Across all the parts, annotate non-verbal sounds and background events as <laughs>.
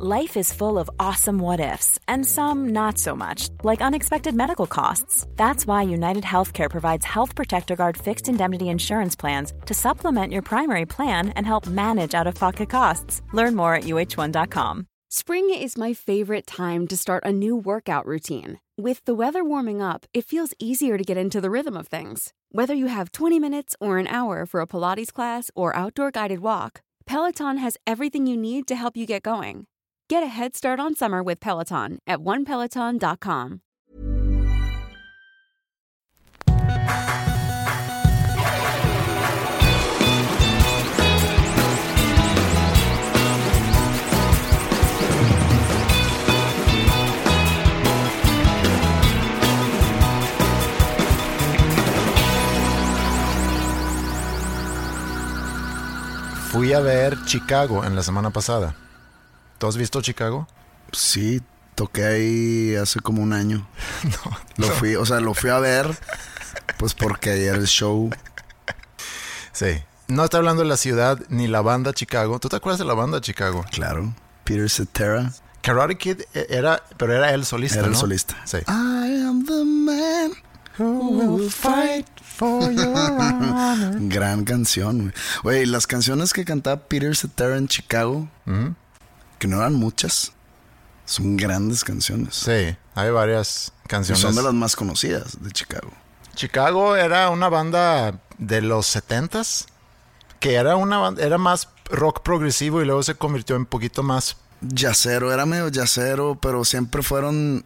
Life is full of awesome what ifs, and some not so much, like unexpected medical costs. That's why United Healthcare provides Health Protector Guard fixed indemnity insurance plans to supplement your primary plan and help manage out of pocket costs. Learn more at uh1.com. Spring is my favorite time to start a new workout routine. With the weather warming up, it feels easier to get into the rhythm of things. Whether you have 20 minutes or an hour for a Pilates class or outdoor guided walk, Peloton has everything you need to help you get going. Get a head start on summer with Peloton at onepeloton.com. Fui a ver Chicago en la semana pasada. ¿Tú has visto Chicago? Sí, toqué ahí hace como un año. <laughs> No. Lo fui, o sea, lo fui a ver, pues porque ayer el show. Sí. No está hablando de la ciudad ni la banda Chicago. ¿Tú te acuerdas de la banda Chicago? Claro. Peter Cetera Karate Kid e- era, pero era el solista, era el ¿no? solista. Sí. I am the man who will fight for your honor. <laughs> Gran canción, güey. Güey, las canciones que cantaba Peter Cetera en Chicago. Que no eran muchas, son grandes canciones. Sí, hay varias Y canciones. son de las más conocidas de Chicago. Chicago era una banda de los 70s que era una banda, era más rock progresivo y luego se convirtió en un poquito más Yacero, era medio yacero, pero siempre fueron.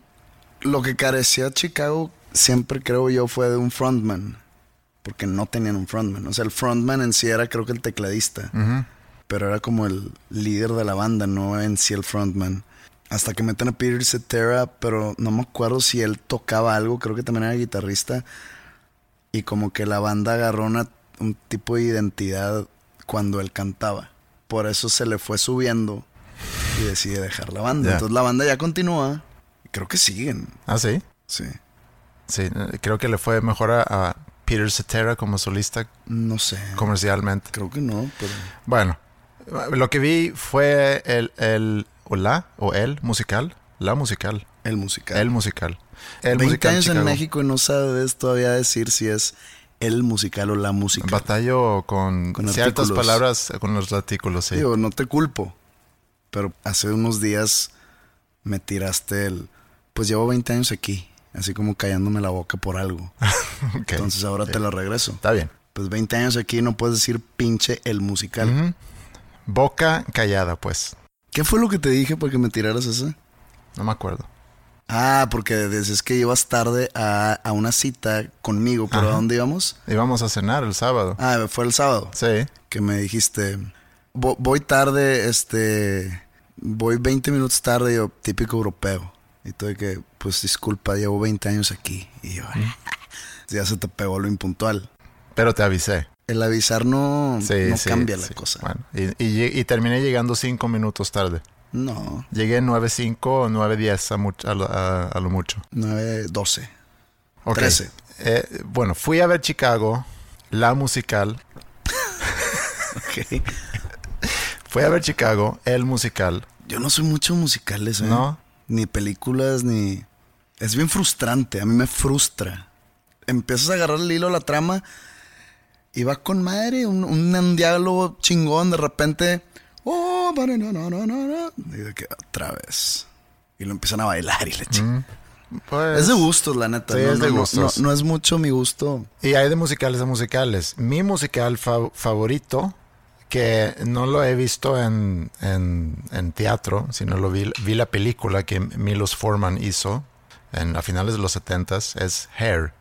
Lo que carecía Chicago, siempre creo yo, fue de un frontman. Porque no tenían un frontman. O sea, el frontman en sí era, creo que el tecladista. Pero era como el líder de la banda, no en sí el frontman. Hasta que meten a Peter Cetera, pero no me acuerdo si él tocaba algo, creo que también era guitarrista. Y como que la banda agarró una- un tipo de identidad cuando él cantaba. Por eso se le fue subiendo y decide dejar la banda. Entonces la banda ya continúa. Creo que siguen. Ah, sí. Sí. Sí, creo que le fue mejor a, a Peter Cetera como solista No sé. comercialmente. Creo que no, pero. Bueno, lo que vi fue el, el o la o el musical, la musical, El musical. el musical. El 20 musical años en. México y no sabes todavía decir si es el musical o la música. Batallo con, Con ciertas artículos. palabras, con los artículos, sí. Digo, no te culpo. Pero hace unos días me tiraste el. Pues llevo 20 años aquí. Así como callándome la boca por algo. <laughs> Entonces ahora te lo regreso. Está bien. Pues 20 años aquí no puedes decir pinche el musical. Ujú. Boca callada, pues. ¿Qué fue lo que te dije para que me tiraras ese? No me acuerdo. Ah, porque decías que ibas tarde a, a una cita conmigo, pero ¿a dónde íbamos? Íbamos a cenar el sábado. Ah, fue el sábado. Sí. Que me dijiste, "Vo- voy tarde, este, voy 20 minutos tarde, yo, típico europeo. Y tú de que, pues disculpa, llevo 20 años aquí. Y yo, <laughs> ya se te pegó lo impuntual. Pero te avisé. El avisar no, Sí, no sí, cambia la sí. cosa. Bueno, y, y terminé llegando cinco minutos tarde. No, Llegué 9.05 o 9.10 a, a, a- a lo mucho. 9, 12. Ok. 13. Eh, bueno, fui a ver Chicago, la musical. <laughs> Ok. Fui a ver Chicago, el musical. Yo no soy mucho musicales, ¿eh? ¿No? Ni películas, ni... Es bien frustrante, a mí me frustra. Empiezas a agarrar el hilo a la trama y va con madre, un, un, diálogo chingón, de repente... Oh, no, no, no, no, no. Y de que otra vez. Y lo empiezan a bailar y le chingan. Pues, Es de gustos, la neta. Sí, no, es de no, gustos. No, no es mucho mi gusto. Y hay de musicales a musicales. Mi musical fa- favorito, que no lo he visto en, en, en teatro, sino lo vi, vi la película que Milos Forman hizo en, a finales de los 70s, es Hair.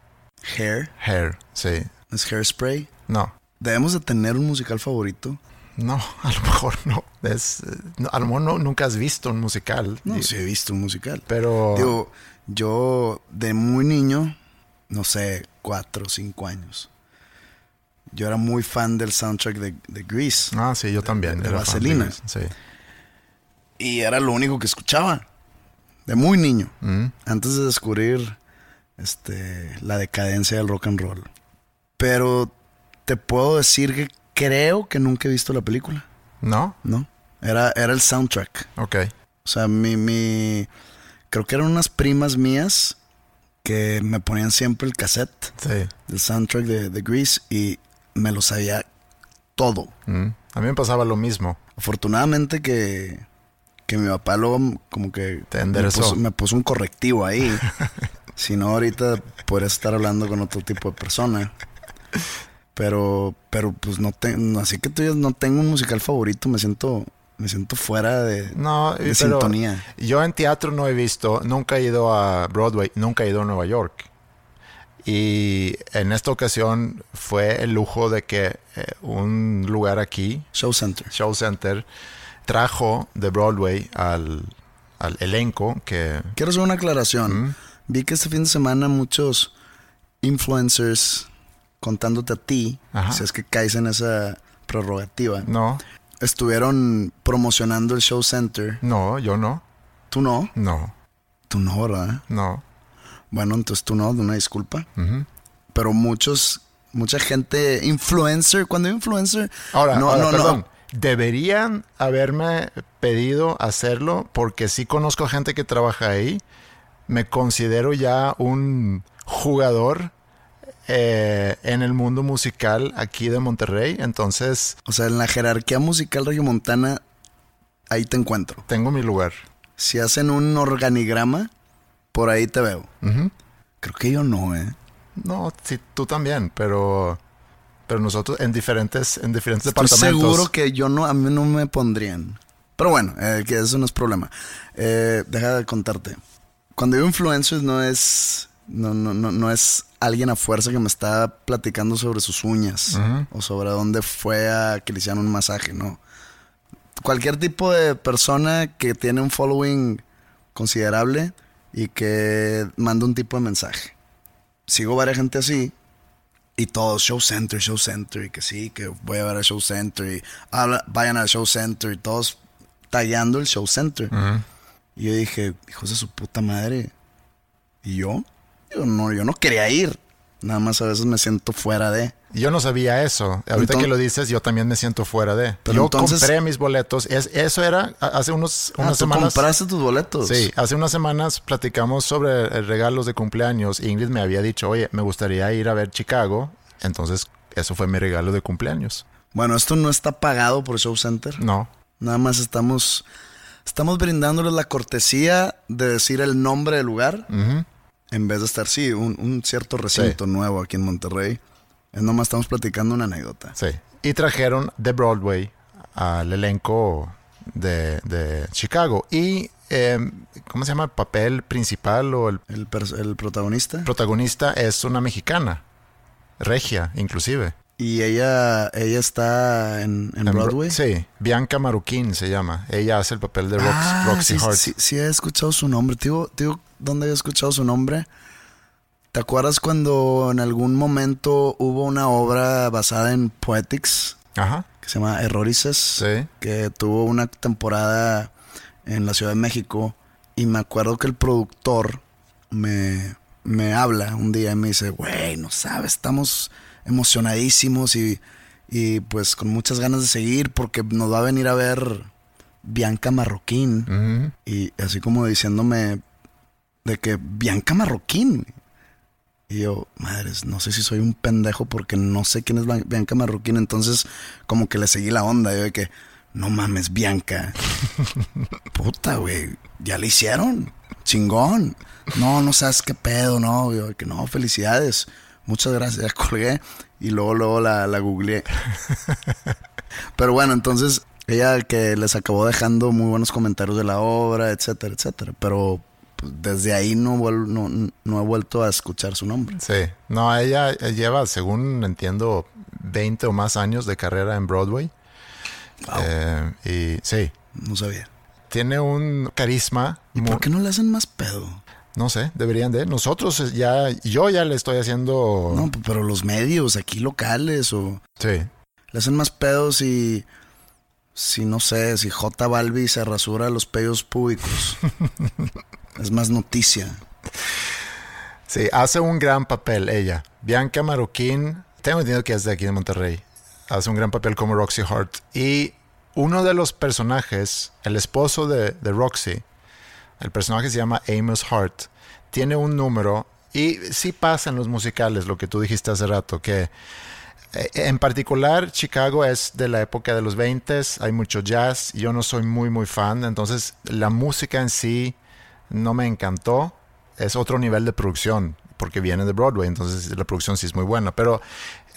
Hair. Hair, sí. Es Hairspray. No, Debemos de tener un musical favorito. no, <laughs> a lo mejor no. Es, a lo mejor no- nunca has visto un musical. No, Y- sí he visto un musical. Pero... Digo, yo de muy niño, no sé, cuatro o cinco años, yo era muy fan del soundtrack de, de Grease. Ah, sí, yo también. de fan Vaselina. Grease, Sí. Y era lo único que escuchaba. De muy niño. Mm. Antes de descubrir este, la decadencia del rock and roll. Pero te puedo decir que creo que nunca he visto la película. ¿No? ¿No? Era, era el soundtrack. Ok. O sea, mi, mi. Creo que eran unas primas mías que me ponían siempre el cassette Sí. del soundtrack de, de Grease y me lo sabía todo. Mm. A mí me pasaba lo mismo. Afortunadamente que, que mi papá luego como que Te me puso, me puso un correctivo ahí. <laughs> si no, ahorita podrías estar hablando con otro tipo de persona. Pero, pero pues no tengo, así que tú no tengo un musical favorito, me siento, me siento fuera de, No, de sintonía. Yo en teatro no he visto, nunca he ido a Broadway, nunca he ido a Nueva York. Y en esta ocasión fue el lujo de que eh, un lugar aquí, Show Center. Show Center, trajo de Broadway al, al elenco que... Quiero hacer una aclaración. Vi que este fin de semana muchos influencers contándote a ti, Ajá. si es que caes en esa prerrogativa, No, estuvieron promocionando el Show Center. no, yo no, Tú no, no, tú no, ¿verdad? no. Bueno, entonces tú no, una disculpa. Pero muchos, mucha gente, influencer, cuando influencer, Ahora, no, ahora, no, perdón. no. Deberían haberme pedido hacerlo porque sí conozco gente que trabaja ahí. Me considero ya un jugador eh, en el mundo musical aquí de Monterrey. Entonces O sea, en la jerarquía musical regiomontana, ahí te encuentro. tengo mi lugar. Si hacen un organigrama, por ahí te veo. Creo que yo no, ¿eh? No, sí, tú también, pero, pero nosotros en diferentes, en diferentes Estoy departamentos. seguro que yo no, a mí no me pondrían. Pero bueno, eh, que eso no es problema. Eh, deja de contarte. Cuando digo influencers no es, no, no, no, no es alguien a fuerza que me está platicando sobre sus uñas o sobre dónde fue a que le hicieran un masaje, no. Cualquier tipo de persona que tiene un following considerable y que manda un tipo de mensaje. Sigo varias gente así y todos, Show Center, Show Center, y que sí, que voy a ver a Show Center, y habla- vayan al Show Center, y todos tallando el Show Center. Y yo dije, hijos de su puta madre. ¿Y yo? Yo no, yo no quería ir. Nada más a veces me siento fuera de. Yo no sabía eso. Ahorita que lo dices, yo también me siento fuera de. Pero yo entonces- compré mis boletos. Es, eso era hace unos, Ah, unas tú semanas. compraste tus boletos. Sí, hace unas semanas platicamos sobre regalos de cumpleaños. Ingrid me había dicho, oye, me gustaría ir a ver Chicago. Entonces, eso fue mi regalo de cumpleaños. Bueno, esto no está pagado por Show Center. No. Nada más estamos, estamos brindándoles la cortesía de decir el nombre del lugar. En vez de estar, sí, un, un cierto recinto nuevo aquí en Monterrey. Es nomás estamos platicando una anécdota. Sí. Y trajeron de Broadway al elenco de, de Chicago. Y, eh, ¿cómo se llama? El papel principal o el El, el protagonista. protagonista es una mexicana. Regia, inclusive. Y ella, ella está en, en En Bro- Broadway. Sí, Bianca Maruquín se llama. Ella hace el papel de Rox- Ah, Roxy sí, Hart. sí, sí he escuchado su nombre. Te digo, ¿dónde había escuchado su nombre? ¿Te acuerdas cuando en algún momento hubo una obra basada en Poetics Ajá, que se llama Errorices? sí. Que tuvo una temporada en la Ciudad de México. Y me acuerdo que el productor me, me habla un día y me dice, güey, no sabes, estamos emocionadísimos y, y pues con muchas ganas de seguir porque nos va a venir a ver Bianca Marroquín. Y así como diciéndome de que Bianca Marroquín. Y yo, madres, no sé si soy un pendejo porque no sé quién es Bianca Marroquín. Entonces, como que le seguí la onda. Yo de que, no mames, Bianca. <laughs> Puta, güey. Ya le hicieron. Chingón. No, no sabes qué pedo, no. Yo de que no, felicidades. Muchas gracias. Ya colgué. Y luego, luego la, la googleé. Pero bueno, entonces ella que les acabó dejando muy buenos comentarios de la obra, etcétera, etcétera. Pero pues, desde ahí no, no, no he vuelto a escuchar su nombre. Sí. No, ella lleva, según entiendo, 20 o más años de carrera en Broadway. Eh, y sí, No sabía. tiene un carisma. ¿Y por qué no le hacen más pedo? No sé, deberían de. Nosotros ya, yo ya le estoy haciendo. No, pero los medios aquí locales o Sí. le hacen más pedos y si no sé, si J Balbi se rasura los pelos públicos. <laughs> es más noticia. Sí, hace un gran papel ella. Bianca Maroquín, tengo entendido que es de aquí de Monterrey. Hace un gran papel como Roxy Hart. Y uno de los personajes, el esposo de, de Roxy, el personaje se llama Amos Hart, tiene un número y sí pasa en los musicales lo que tú dijiste hace rato, que eh, en particular Chicago es de la época de los 20, hay mucho jazz, yo no soy muy muy fan, entonces la música en sí no me encantó, es otro nivel de producción porque viene de Broadway, entonces la producción sí es muy buena, pero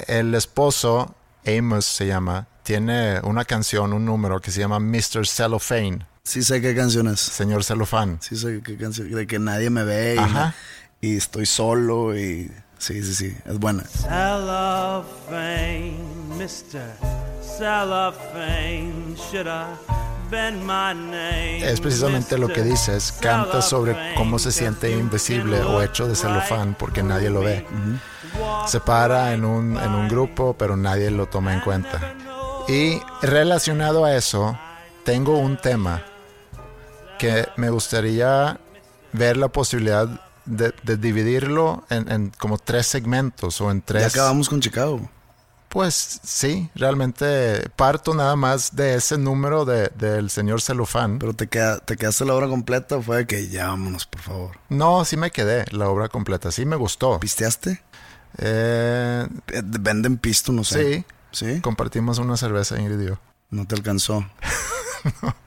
el esposo, Amos se llama, tiene una canción, un número que se llama Mr. Cellophane. Sí sé qué canción es. Señor Cellophane. Sí sé qué canción. De que nadie me ve y, Ajá. y estoy solo y... Sí, sí, sí. Es buena. Cellophane, Mr. Cellophane, should I bend my name? Es precisamente lo que dices. Canta sobre cómo se siente invisible o hecho de celofán porque nadie lo ve. Se para en un, en un grupo, pero nadie lo toma en cuenta. Y relacionado a eso, tengo un tema que me gustaría ver la posibilidad de, de dividirlo en, en como tres segmentos o en Ya tres... acabamos con Chicago. Pues sí, realmente parto nada más de ese número de- del señor celofán. Pero te, queda, te quedaste la obra completa o fue de que ya vámonos, por favor. No, sí me quedé la obra completa, sí me gustó. ¿Pisteaste? Eh, Eh, Venden pisto, no sé. sí, ¿Sí? compartimos una cerveza, Ingrid y yo. No te alcanzó. <laughs>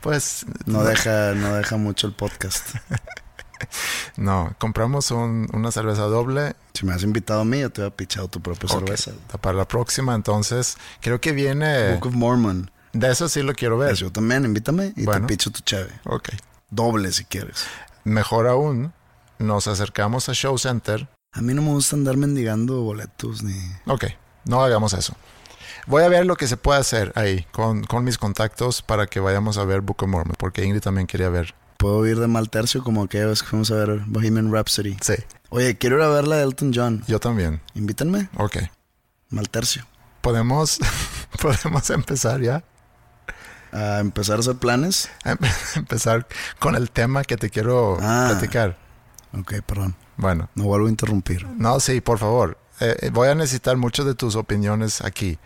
Pues No deja, no deja mucho el podcast. <laughs> no, compramos un- una cerveza doble Si me has invitado a mí, yo te hubiera pichado tu propia Ok, cerveza. para la próxima, entonces creo que viene... Book of Mormon. De eso sí lo quiero ver. Pues yo también, invítame y Bueno. te picho tu cheve. Ok. Doble si quieres. Mejor aún, nos acercamos a Show Center. A mí no me gusta andar mendigando boletos ni... Ok, no hagamos eso. Voy a ver lo que se puede hacer ahí con, con mis contactos para que vayamos a ver Book of Mormon, porque Ingrid también quería ver. Puedo ir de mal tercio como aquella vez que fuimos a ver Bohemian Rhapsody. Sí, Oye, quiero ir a ver la de Elton John. yo también. Invítenme. Ok. Mal tercio. Podemos, <laughs> podemos empezar ya. A empezar a hacer planes. Em- <laughs> Empezar con el tema que te quiero Ah. platicar. Ok, perdón. Bueno, No vuelvo a interrumpir. no, sí, por favor. Eh, eh, voy a necesitar muchas de tus opiniones aquí.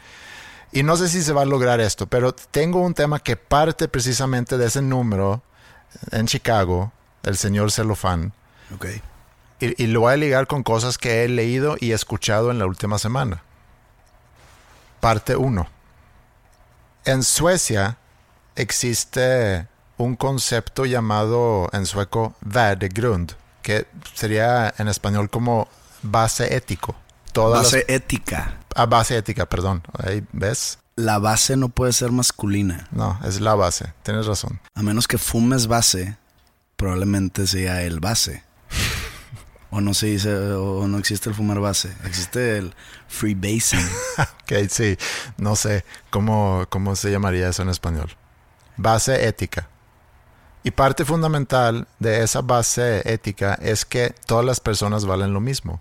Y no sé si se va a lograr esto, pero tengo un tema que parte precisamente de ese número en Chicago, el señor Celofán, Ok. y, y lo voy a ligar con cosas que he leído y escuchado en la última semana. Parte 1. En Suecia existe un concepto llamado en sueco värdegrund, que sería en español como base ético. Todas Base las- ética. Ah, base ética, perdón. Ahí ves. La base no puede ser masculina. No, es la base. Tienes razón. A menos que fumes base, probablemente sea el base. <laughs> o no se dice, o no existe el fumar base. Existe el freebasing. <laughs> Ok, sí. No sé cómo, cómo se llamaría eso en español. Base ética. Y parte fundamental de esa base ética es que todas las personas valen lo mismo.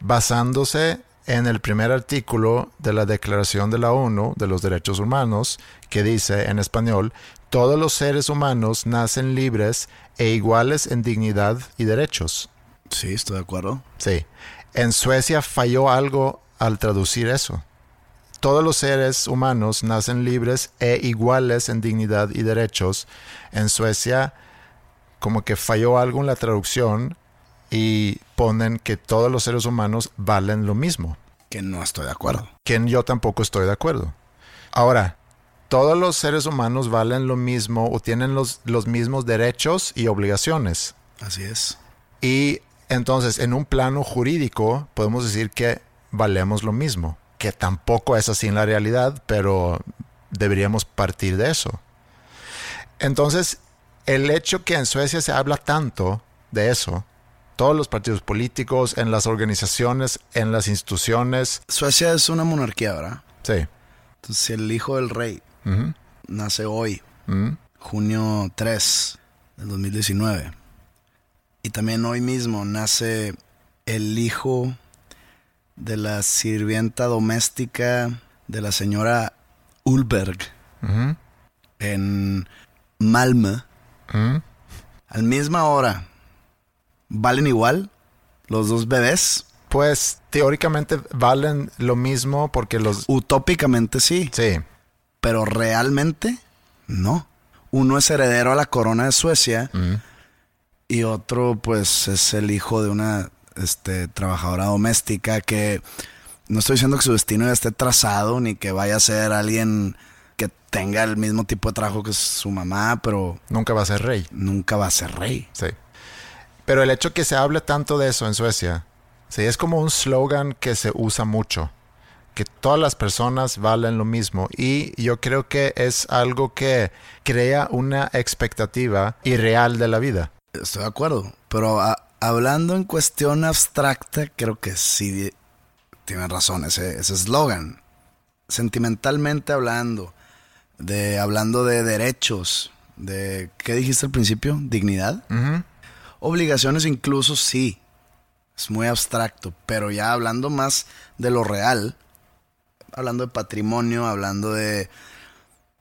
Basándose en el primer artículo de la Declaración de la ONU de los Derechos Humanos, que dice en español, todos los seres humanos nacen libres e iguales en dignidad y derechos. sí, estoy de acuerdo. Sí. En Suecia falló algo al traducir eso. Todos los seres humanos nacen libres e iguales en dignidad y derechos. En Suecia como que falló algo en la traducción y ponen que todos los seres humanos valen lo mismo. Que no estoy de acuerdo. Que yo tampoco estoy de acuerdo. Ahora, todos los seres humanos valen lo mismo o tienen los, los mismos derechos y obligaciones. Así es. Y entonces, en un plano jurídico, podemos decir que valemos lo mismo, que tampoco es así en la realidad, pero deberíamos partir de eso. Entonces, el hecho que en Suecia se habla tanto de eso, todos los partidos políticos, en las organizaciones, en las instituciones, Suecia es una monarquía, ¿verdad? sí. Entonces, si el hijo del rey nace hoy, ujú, junio 3 del 2019, y también hoy mismo nace el hijo de la sirvienta doméstica de la señora Ulberg en Malmö, ujú. al misma hora, ¿valen igual los dos bebés? Pues teóricamente valen lo mismo porque los... Utópicamente sí. Sí, pero realmente no. Uno es heredero a la corona de Suecia y otro pues es el hijo de una este, trabajadora doméstica que no estoy diciendo que su destino ya esté trazado ni que vaya a ser alguien que tenga el mismo tipo de trabajo que su mamá, pero Nunca va a ser rey. nunca va a ser rey. Sí. Pero el hecho que se hable tanto de eso en Suecia, sí, es como un slogan que se usa mucho, que todas las personas valen lo mismo y yo creo que es algo que crea una expectativa irreal de la vida. Estoy de acuerdo, pero a- hablando en cuestión abstracta, creo que sí tienen razón ese ese eslogan. Sentimentalmente hablando, de hablando de derechos, de ¿qué dijiste al principio? Dignidad. Obligaciones incluso sí. Es muy abstracto, pero ya hablando más de lo real, hablando de patrimonio, hablando de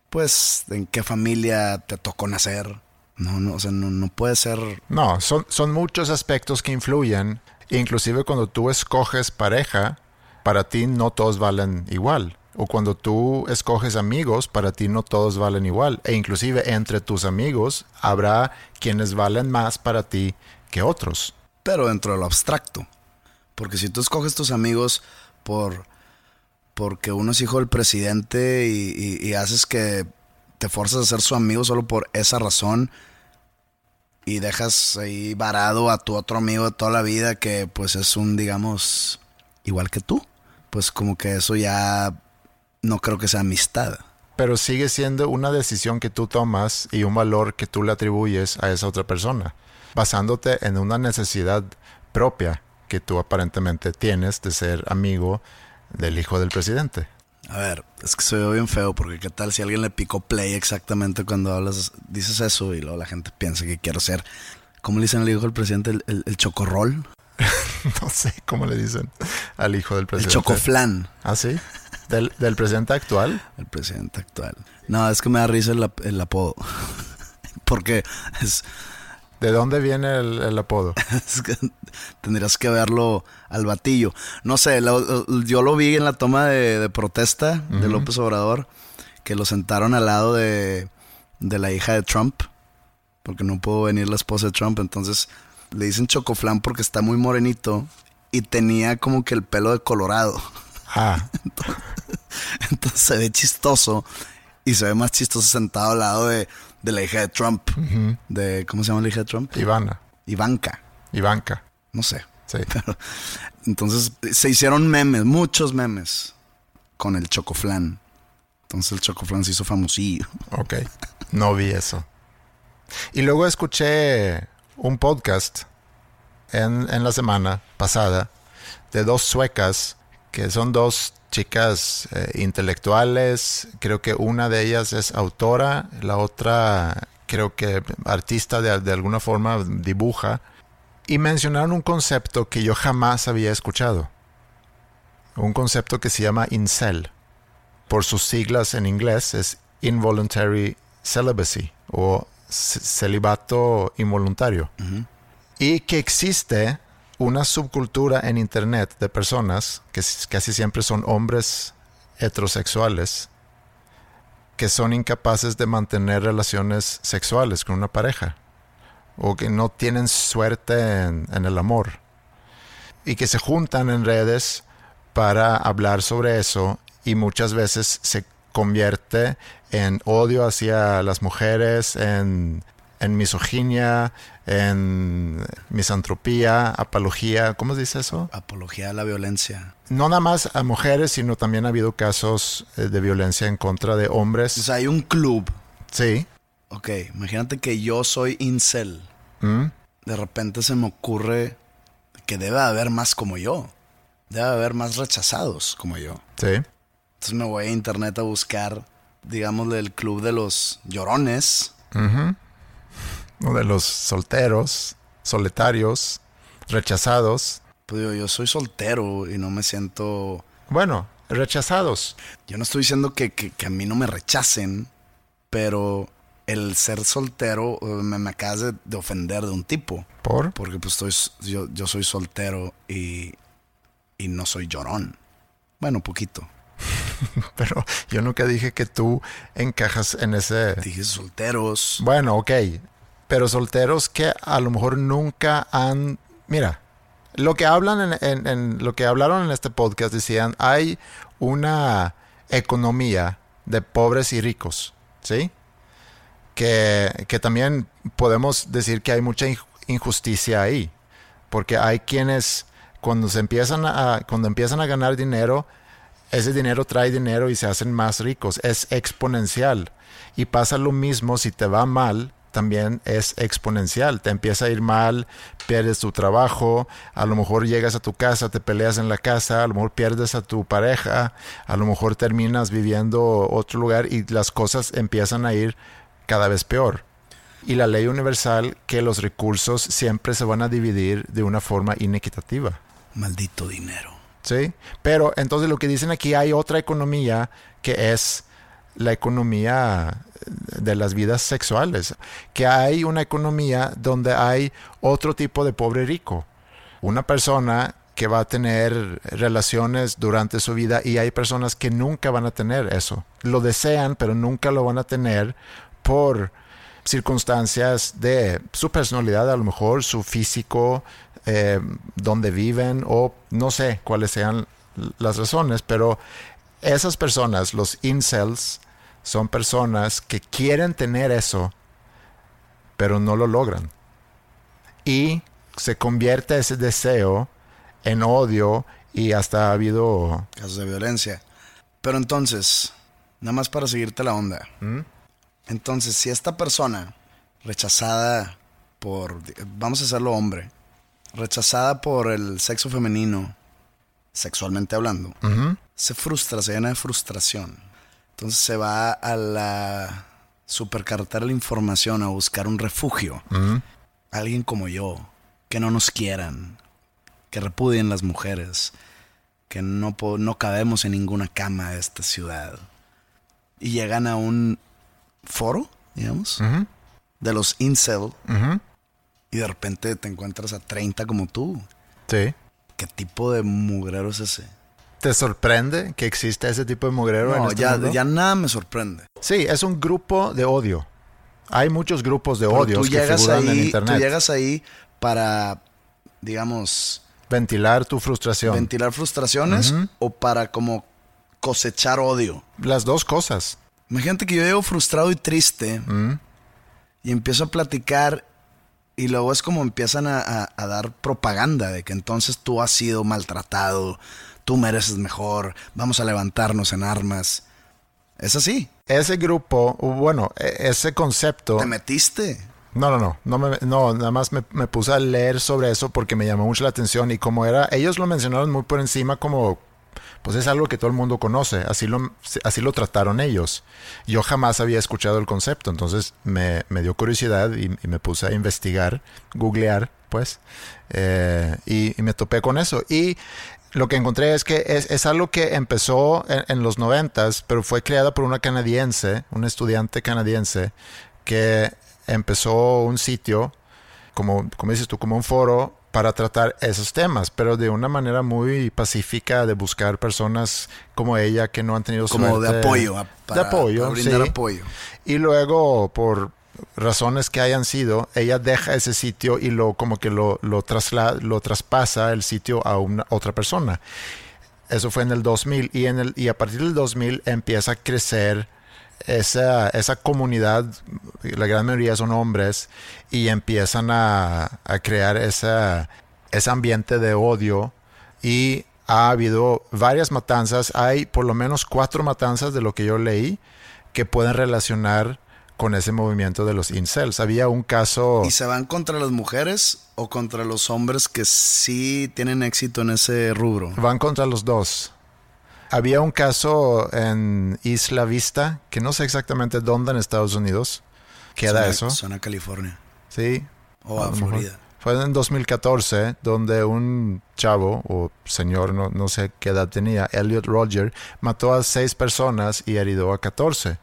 pues en qué familia te tocó nacer. No, no, o sea, no, no puede ser No, son, son muchos aspectos que influyen. Inclusive cuando tú escoges pareja, para ti no todos valen igual. O cuando tú escoges amigos, para ti no todos valen igual. E inclusive entre tus amigos habrá quienes valen más para ti que otros. pero dentro de lo abstracto. Porque si tú escoges tus amigos por porque uno es hijo del presidente y, haces que te forzas a ser su amigo solo por esa razón y dejas ahí varado a tu otro amigo de toda la vida que pues es un, digamos, igual que tú, pues como que eso ya no creo que sea amistad. Pero sigue siendo una decisión que tú tomas y un valor que tú le atribuyes a esa otra persona, basándote en una necesidad propia que tú aparentemente tienes de ser amigo del hijo del presidente. A ver, es que soy bien feo porque qué tal si alguien le picó play exactamente cuando hablas, dices eso y luego la gente piensa que quiero ser, ¿cómo le dicen al hijo del presidente? El, el- el chocorrol, <laughs> No sé cómo le dicen al hijo del el presidente. chocoflan, ¿Ah, sí? ¿Del, del presidente actual? el presidente actual. No, es que me da risa el, ap- el apodo. <laughs> porque es, ¿De dónde viene el, el apodo? <laughs> es que tendrías que verlo al batillo. No sé, lo- yo lo vi en la toma de, de protesta de López Obrador, que lo sentaron al lado de, de la hija de Trump, porque no pudo venir la esposa de Trump, entonces le dicen chocoflán porque está muy morenito y tenía como que el pelo de colorado. <laughs> Ah, <laughs> Entonces se ve chistoso y se ve más chistoso sentado al lado de, de la hija de Trump. de ¿Cómo se llama la hija de Trump? Ivana, Ivanka. Ivanka. No sé. Sí. <laughs> Pero, entonces se hicieron memes, muchos memes con el chocoflán. Entonces el chocoflán se hizo famosillo. <laughs> Ok, no vi eso. Y luego escuché un podcast en, en la semana pasada de dos suecas que son dos chicas eh, intelectuales. Creo que una de ellas es autora, la otra creo que artista de, de alguna forma dibuja. Y mencionaron un concepto que yo jamás había escuchado. Un concepto que se llama incel por sus siglas en inglés es involuntary celibacy o celibato involuntario. Y que existe una subcultura en internet de personas que casi siempre son hombres heterosexuales que son incapaces de mantener relaciones sexuales con una pareja o que no tienen suerte en, en el amor y que se juntan en redes para hablar sobre eso y muchas veces se convierte en odio hacia las mujeres, en, en misoginia, en misantropía, apología, ¿cómo se dice eso? Apología a la violencia. No nada más a mujeres, sino también ha habido casos eh, de violencia en contra de O hombres. sea, hay un club. Sí. Ok, imagínate que yo soy incel. ¿Mm? De repente se me ocurre que debe haber más como yo. Debe haber más rechazados como yo. Sí. Entonces me voy a internet a buscar, digámosle, el club de los llorones. Ujú. De los solteros, solitarios, rechazados. Pues yo soy soltero y no me siento... Bueno, rechazados. Yo no estoy diciendo que, que- que a mí no me rechacen, pero el ser soltero eh, me, me acabas de, de ofender de un tipo. ¿Por? Porque pues estoy, yo, yo soy soltero y, y no soy llorón. Bueno, poquito. <laughs> pero yo nunca dije que tú encajas en ese... Dije solteros. Bueno, ok, pero solteros que a lo mejor nunca han... Mira, lo que hablan en, en- lo que hablaron en este podcast decían hay una economía de pobres y ricos, ¿sí? Que, que también podemos decir que hay mucha inj- injusticia ahí, porque hay quienes cuando se empiezan a cuando empiezan a ganar dinero ese dinero trae dinero y se hacen más ricos. Es exponencial. Y pasa lo mismo si te va mal, también es exponencial. Te empieza a ir mal, pierdes tu trabajo, a lo mejor llegas a tu casa, te peleas en la casa, a lo mejor pierdes a tu pareja, a lo mejor terminas viviendo otro lugar y las cosas empiezan a ir cada vez peor. Y la ley universal que los recursos siempre se van a dividir de una forma inequitativa. Maldito dinero. ¿sí? Pero entonces lo que dicen aquí hay otra economía que es la economía de las vidas sexuales, que hay una economía donde hay otro tipo de pobre rico, una persona que va a tener relaciones durante su vida y hay personas que nunca van a tener eso, lo desean pero nunca lo van a tener por circunstancias de su personalidad, a lo mejor su físico, eh, donde viven o no sé cuáles sean las razones, pero esas personas, los incels, son personas que quieren tener eso, pero no lo logran. Y se convierte ese deseo en odio y hasta ha habido... Casos de violencia. Pero entonces, nada más para seguirte la onda. Entonces, si esta persona, rechazada por, vamos a hacerlo hombre, rechazada por el sexo femenino, sexualmente hablando, se frustra, se llena de frustración. Entonces se va a la supercarretera de la información a buscar un refugio. Alguien como yo, que no nos quieran, que repudien las mujeres, que no, no cabemos en ninguna cama de esta ciudad. Y llegan a un foro, digamos, de los incel, y de repente te encuentras a 30 como tú. Sí. ¿Qué tipo de mugrero es ese? ¿Te sorprende que exista ese tipo de mugrero en No, este ya, mundo? ya nada me sorprende. Sí, es un grupo de odio. Hay muchos grupos de tú que llegas figuran en ahí, internet. tú llegas ahí para, digamos, Ventilar tu frustración. ventilar frustraciones o para como cosechar odio. Las dos cosas. Imagínate que yo llego frustrado y triste y empiezo a platicar y luego es como empiezan a, a- a dar propaganda de que entonces tú has sido maltratado, tú mereces mejor, vamos a levantarnos en armas. Es así. Ese grupo, bueno, e- ese concepto... Te metiste. No, no, no, no, me- no nada más me, me puse a leer sobre eso porque me llamó mucho la atención y como era, ellos lo mencionaron muy por encima como, pues es algo que todo el mundo conoce, así lo, así lo trataron ellos. Yo jamás había escuchado el concepto, entonces me, me dio curiosidad y, y me puse a investigar, googlear, pues, eh, y, y me topé con eso. Y lo que encontré es que es, es algo que empezó en, en los noventas, pero fue creada por una canadiense, una estudiante canadiense, que empezó un sitio, como, como dices tú, como un foro para tratar esos temas, pero de una manera muy pacífica de buscar personas como ella que no han tenido Como de apoyo. a- Para, de apoyo, para brindar sí. apoyo. Y luego, por razones que hayan sido, ella deja ese sitio y lo como que lo, lo, trasla- lo traspasa el sitio a una otra persona. Eso fue en el 2000 y, en el, y a partir del 2000 empieza a crecer esa, esa comunidad, la gran mayoría son hombres, y empiezan a, a crear esa, ese ambiente de odio y ha habido varias matanzas, hay por lo menos cuatro matanzas de lo que yo leí que pueden relacionar con ese movimiento de los incels. Había un caso... ¿Y se van contra las mujeres o contra los hombres que sí tienen éxito en ese rubro? Van contra los dos. Había un caso en Isla Vista, que no sé exactamente dónde en Estados Unidos queda Suena- eso. Suena a California. Sí. O a. Florida. Fue en 2014, donde un chavo o señor, no, no sé qué edad tenía, Elliot Roger, mató a seis personas y herido a 14,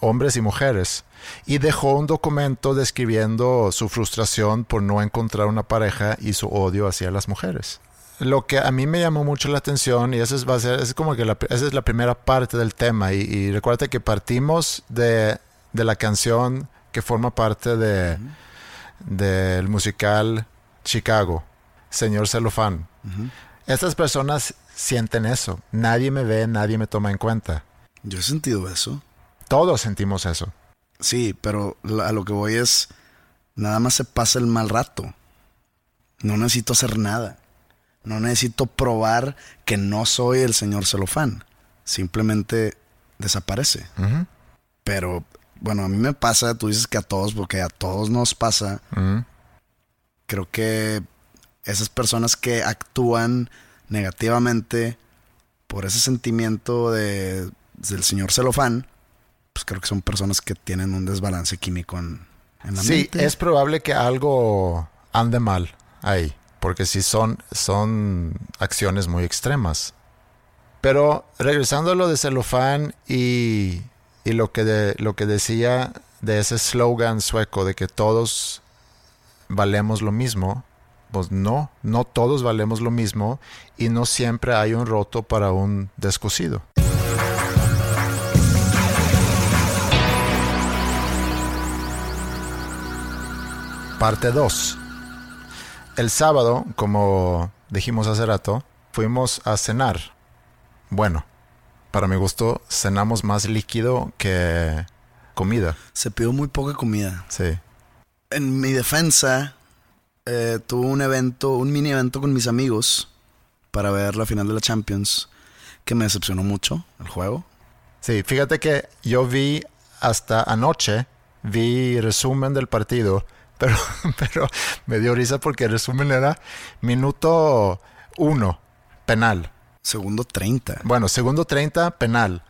hombres y mujeres, y dejó un documento describiendo su frustración por no encontrar una pareja y su odio hacia las mujeres. lo que a mí me llamó mucho la atención, y eso es, va a ser, es como que la, esa es la primera parte del tema, y, y recuerda que partimos de, de, la canción que forma parte de, uh -huh. del musical Chicago, Señor Celofán. Uh -huh. Estas personas sienten eso. Nadie me ve, nadie me toma en cuenta. Yo he sentido eso. Todos sentimos eso. Sí, pero a lo que voy es, nada más se pasa el mal rato. No necesito hacer nada. No necesito probar que no soy el señor celofán. Simplemente desaparece. Uh -huh. Pero, bueno, a mí me pasa, tú dices que a todos, porque a todos nos pasa. Uh -huh. Creo que esas personas que actúan negativamente por ese sentimiento de, del señor celofán, pues creo que son personas que tienen un desbalance químico en, en la sí, mente. Sí, es probable que algo ande mal ahí, porque sí son, son acciones muy extremas. Pero regresando a lo de celofán y, y lo, que de, lo que decía de ese slogan sueco de que todos valemos lo mismo, pues no, no todos valemos lo mismo y no siempre hay un roto para un descosido. Parte 2. El sábado, como dijimos hace rato, fuimos a cenar. Bueno, para mi gusto, cenamos más líquido que comida. Se pidió muy poca comida. Sí. En mi defensa, eh, tuve un evento, un mini evento con mis amigos para ver la final de la Champions, que me decepcionó mucho el juego. Sí, fíjate que yo vi hasta anoche, vi resumen del partido, pero, <laughs> pero me dio risa porque el resumen era minuto uno, penal. Segundo 30. Bueno, segundo 30, penal.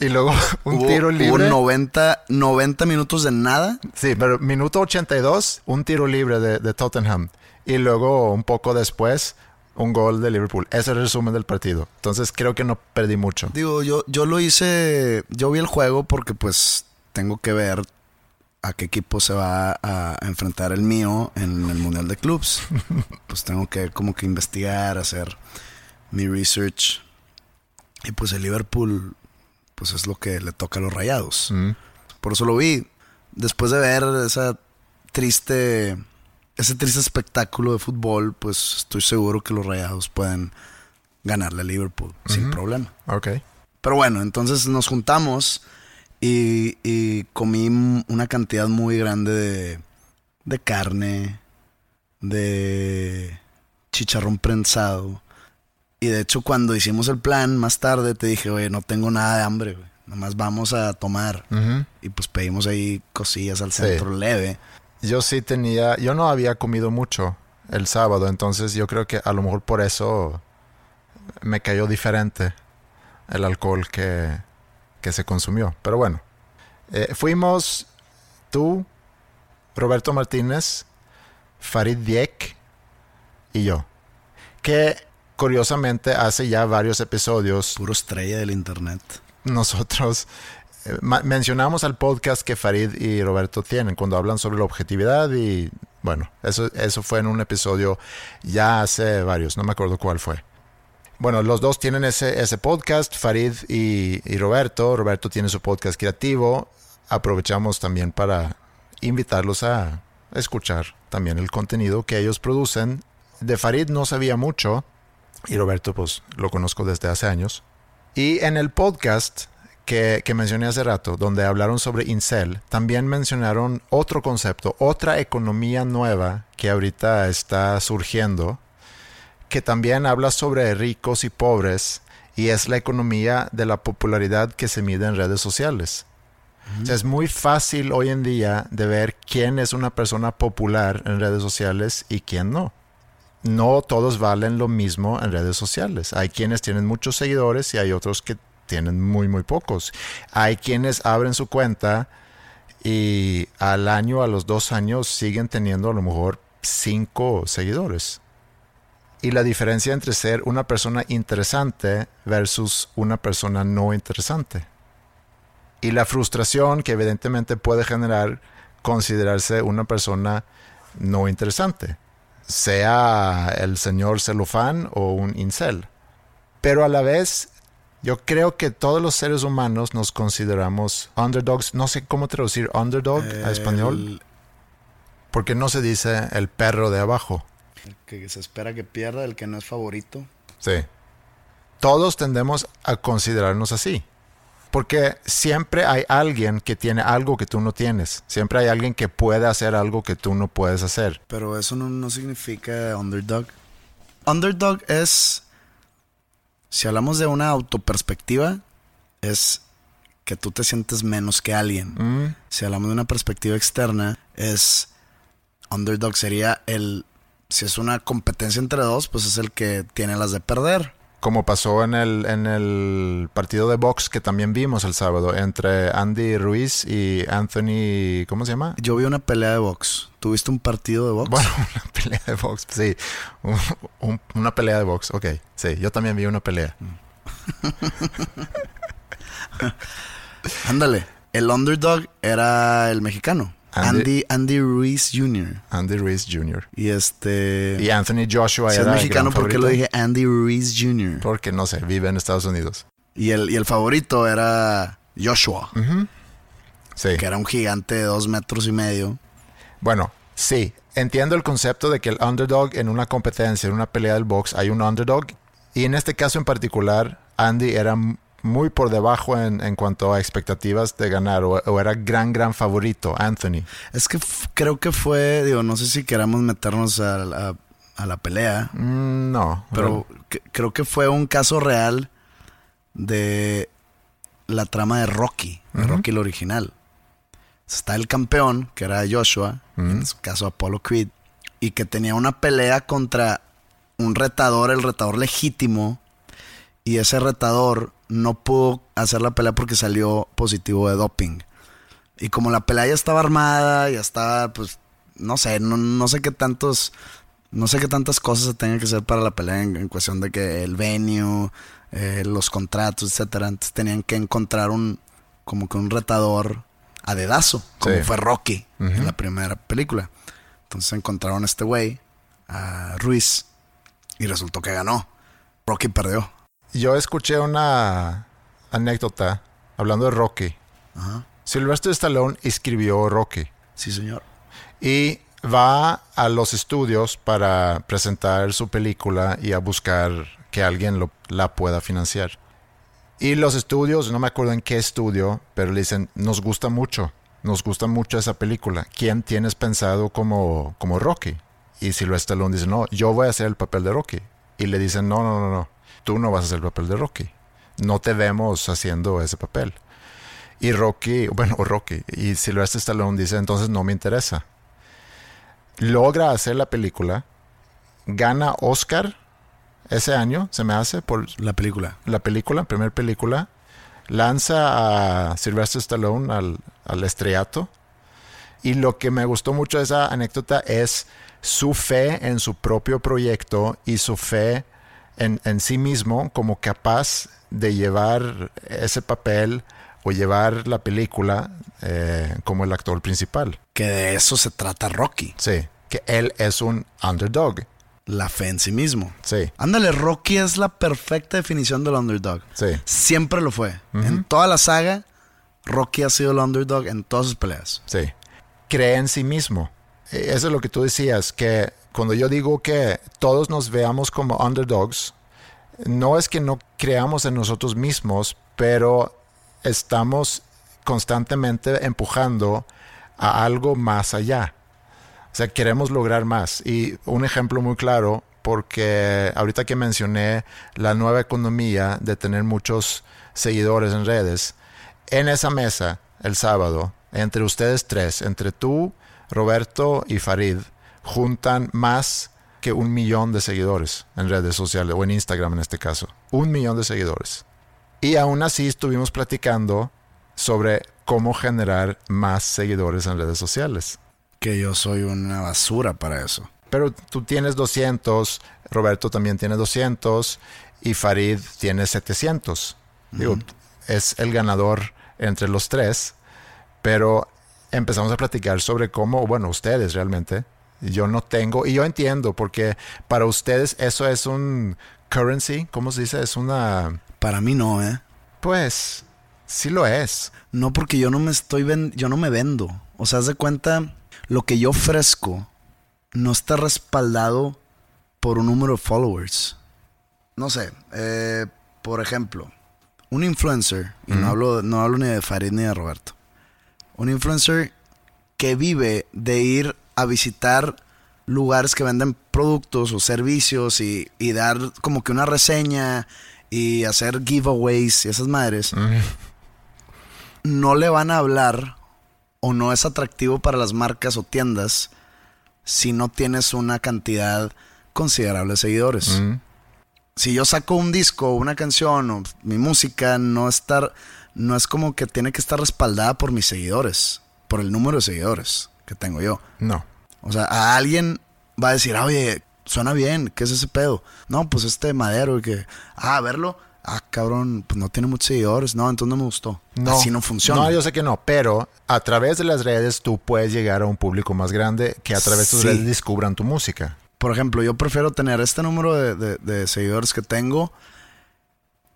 Y luego <laughs> un hubo, tiro libre. Hubo 90, 90 minutos de nada. Sí, pero minuto 82, un tiro libre de, de, Tottenham. Y luego, un poco después, un gol de Liverpool. Ese es el resumen del partido. Entonces creo que no perdí mucho. Digo, yo, yo lo hice. Yo vi el juego porque, pues, tengo que ver a qué equipo se va a enfrentar el mío en el Mundial de Clubs. <laughs> pues tengo que, como que investigar, hacer mi research. Y pues el Liverpool pues es lo que le toca a los rayados. Mm. Por eso lo vi. Después de ver esa triste, ese triste espectáculo de fútbol, pues estoy seguro que los rayados pueden ganarle a Liverpool mm -hmm. sin problema. Ok. Pero bueno, entonces nos juntamos y, y comí una cantidad muy grande de, de carne, de chicharrón prensado. Y de hecho, cuando hicimos el plan más tarde, te dije, oye, no tengo nada de hambre, güey. Nomás vamos a tomar. Uh -huh. Y pues pedimos ahí cosillas al centro sí. leve. Yo sí tenía, yo no había comido mucho el sábado, entonces yo creo que a lo mejor por eso me cayó diferente el alcohol que, que se consumió. Pero bueno, eh, fuimos tú, Roberto Martínez, Farid Diek y yo. Que curiosamente hace ya varios episodios. Puro estrella del internet. Nosotros eh, mencionamos al podcast que Farid y Roberto tienen cuando hablan sobre la objetividad y bueno, eso, eso fue en un episodio ya hace varios, no me acuerdo cuál fue. Bueno, los dos tienen ese, ese podcast, Farid y, y Roberto. Roberto tiene su podcast creativo. Aprovechamos también para invitarlos a escuchar también el contenido que ellos producen. De Farid no sabía mucho, y Roberto pues lo conozco desde hace años. Y en el podcast que, que, mencioné hace rato, donde hablaron sobre Incel, también mencionaron otro concepto, otra economía nueva que ahorita está surgiendo, que también habla sobre ricos y pobres, y es la economía de la popularidad que se mide en redes sociales. O sea, es muy fácil hoy en día de ver quién es una persona popular en redes sociales y quién no no todos valen lo mismo en redes sociales. Hay quienes tienen muchos seguidores y hay otros que tienen muy, muy pocos. Hay quienes abren su cuenta y al año, a los dos años, siguen teniendo a lo mejor cinco seguidores. Y la diferencia entre ser una persona interesante versus una persona no interesante. Y la frustración que evidentemente puede generar considerarse una persona no interesante sea el señor celofán o un incel. Pero a la vez, yo creo que todos los seres humanos nos consideramos underdogs. No sé cómo traducir underdog a español. Porque no se dice el perro de abajo. El que se espera que pierda, el que no es favorito. Sí. Todos tendemos a considerarnos así. Porque siempre hay alguien que tiene algo que tú no tienes. Siempre hay alguien que puede hacer algo que tú no puedes hacer. Pero eso no, no significa underdog. Underdog es, si hablamos de una autoperspectiva, es que tú te sientes menos que alguien. Mm, Si hablamos de una perspectiva externa, es underdog sería el, si es una competencia entre dos, pues es el que tiene las de perder. Como pasó en el, en el partido de box que también vimos el sábado entre Andy Ruiz y Anthony, ¿cómo se llama? Yo vi una pelea de box. ¿Tuviste un partido de box? Bueno, <laughs> una pelea de box, sí. Un- un- una pelea de box, ok. Sí, yo también vi una pelea. <laughs> Ándale. El underdog era el mexicano. Andy- Andy, Ruiz Jr. Andy Ruiz Jr. Y este... Y Anthony Joshua Si es era el mexicano, ¿por qué lo dije Andy Ruiz Jr.? Porque no sé, vive en Estados Unidos. Y el, y el favorito era Joshua, Sí. que era un gigante de dos metros y medio. Bueno, sí. Entiendo el concepto de que el underdog en una competencia, en una pelea del box, hay un underdog. Y en este caso en particular, Andy era muy por debajo en, en cuanto a expectativas de ganar, o, o era gran, gran favorito, Anthony. Es que creo que fue, digo, no sé si queramos meternos a, la- a la pelea, Mm, no, pero que- creo que fue un caso real de la trama de Rocky, de Rocky el original. Está el campeón, que era Joshua, en su caso Apollo Creed, y que tenía una pelea contra un retador, el retador legítimo, y ese retador no pudo hacer la pelea porque salió positivo de doping. Y como la pelea ya estaba armada, ya estaba, pues, no sé, no, no sé qué tantos, no sé qué tantas cosas se tengan que hacer para la pelea en, en cuestión de que el venue, eh, los contratos, etcétera. Entonces tenían que encontrar un, como que un retador a dedazo, como Sí. fue Rocky en la primera película. Entonces encontraron a este güey, a Ruiz, y resultó que ganó. Rocky perdió. Yo escuché una anécdota hablando de Rocky. Ajá. Sylvester Stallone escribió Rocky. Sí, señor. y va a los estudios para presentar su película y a buscar que alguien lo- la pueda financiar. Y los estudios, no me acuerdo en qué estudio, pero le dicen, nos gusta mucho, nos gusta mucho esa película. ¿Quién tienes pensado como, como Rocky? Y Sylvester Stallone dice, no, yo voy a hacer el papel de Rocky. Y le dicen, no, no, no, no, tú no vas a hacer el papel de Rocky. No te vemos haciendo ese papel. Y Rocky, bueno, <laughs> Rocky, y Sylvester Stallone dice, entonces no me interesa. Logra hacer la película, gana Oscar ese año, se me hace, por La película. la película, primer película, lanza a Sylvester Stallone al, al estrellato. Y lo que me gustó mucho de esa anécdota es su fe en su propio proyecto y su fe en, en sí mismo como capaz de llevar ese papel o llevar la película eh, como el actor principal. Que de eso se trata Rocky. Sí, que él es un underdog. La fe en sí mismo. Sí, Ándale, Rocky es la perfecta definición del underdog. sí. Siempre lo fue. En toda la saga, Rocky ha sido el underdog en todas sus peleas. Sí. Cree en sí mismo. Eh, Eso es lo que tú decías, que cuando yo digo que todos nos veamos como underdogs, no es que no creamos en nosotros mismos, pero estamos constantemente empujando a algo más allá. O sea, queremos lograr más. Y un ejemplo muy claro, porque ahorita que mencioné la nueva economía de tener muchos seguidores en redes, en esa mesa el sábado, entre ustedes tres, entre tú, Roberto y Farid, juntan más que un millón de seguidores en redes sociales, o en Instagram en este caso. Un millón de seguidores. Y aún así estuvimos platicando sobre cómo generar más seguidores en redes sociales. Que yo soy una basura para eso. Pero tú tienes 200, Roberto también tiene 200 y Farid tiene 700. Digo, es el ganador entre los tres, pero empezamos a platicar sobre cómo, bueno, ustedes realmente, Yo no tengo, y yo entiendo, porque para ustedes eso es un currency, ¿cómo se dice? Es una... Para mí no, ¿eh? Pues sí lo es. No, porque yo no me estoy ven yo no me vendo. O sea, haz de cuenta, lo que yo ofrezco no está respaldado por un número de followers. No sé, eh, por ejemplo, un influencer, y no, hablo, no hablo ni de Farid ni de Roberto, un influencer que vive de ir a visitar lugares que venden productos o servicios y, y dar como que una reseña y hacer giveaways y esas madres, no le van a hablar o no es atractivo para las marcas o tiendas si no tienes una cantidad considerable de seguidores. Si yo saco un disco, una canción o mi música, no estar, no es como que tiene que estar respaldada por mis seguidores, por el número de seguidores que tengo yo. No. O sea, a alguien va a decir, ah, oye, suena bien, ¿qué es ese pedo? No, pues este madero, y que, ah, a verlo, ah, cabrón, pues no tiene muchos seguidores, no, entonces no me gustó. No, Así no funciona. No, yo sé que no, pero a través de las redes tú puedes llegar a un público más grande que a través de tus redes descubran tu música. Por ejemplo, yo prefiero tener este número de, de- de seguidores que tengo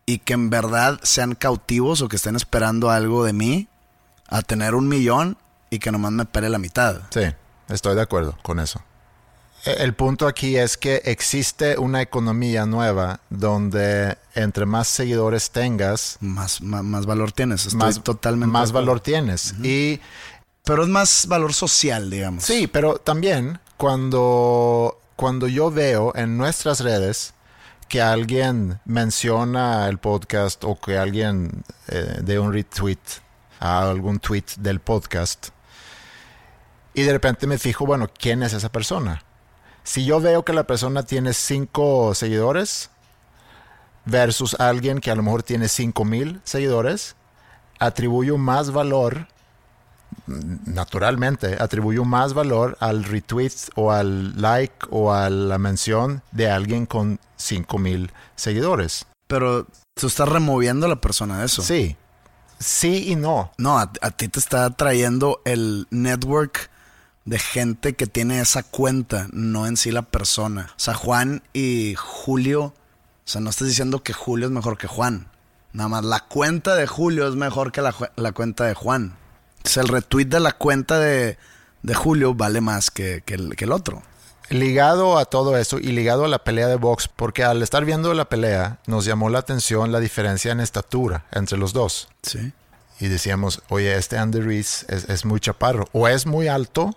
y que en verdad sean cautivos o que estén esperando algo de mí a tener un millón y que nomás me pele la mitad. Sí, estoy de acuerdo con eso. E- El punto aquí es que existe una economía nueva donde entre más seguidores tengas, Más, más, más valor tienes. Estoy más, totalmente. más valor tienes. Y Pero es más valor social, digamos. sí, pero también cuando, cuando yo veo en nuestras redes que alguien menciona el podcast o que alguien eh, dé un retweet a algún tweet del podcast y de repente me fijo, bueno, ¿quién es esa persona? Si yo veo que la persona tiene cinco seguidores versus alguien que a lo mejor tiene cinco mil seguidores, atribuyo más valor, mm, naturalmente, atribuyo más valor al retweet o al like o a la mención de alguien con cinco mil seguidores. Pero tú estás removiendo a la persona de eso. Sí, sí y no. No, a, a ti te está trayendo el network de gente que tiene esa cuenta, no en sí la persona. O sea, Juan y Julio, o sea, no estás diciendo que Julio es mejor que Juan. Nada más la cuenta de Julio es mejor que la, la cuenta de Juan. O sea, el retweet de la cuenta de, de Julio vale más que, que el, que el otro. Ligado a todo eso y ligado a la pelea de box, porque al estar viendo la pelea nos llamó la atención la diferencia en estatura entre los dos. Sí. Y decíamos, oye, este Andy Reese es, es muy chaparro. O es muy alto,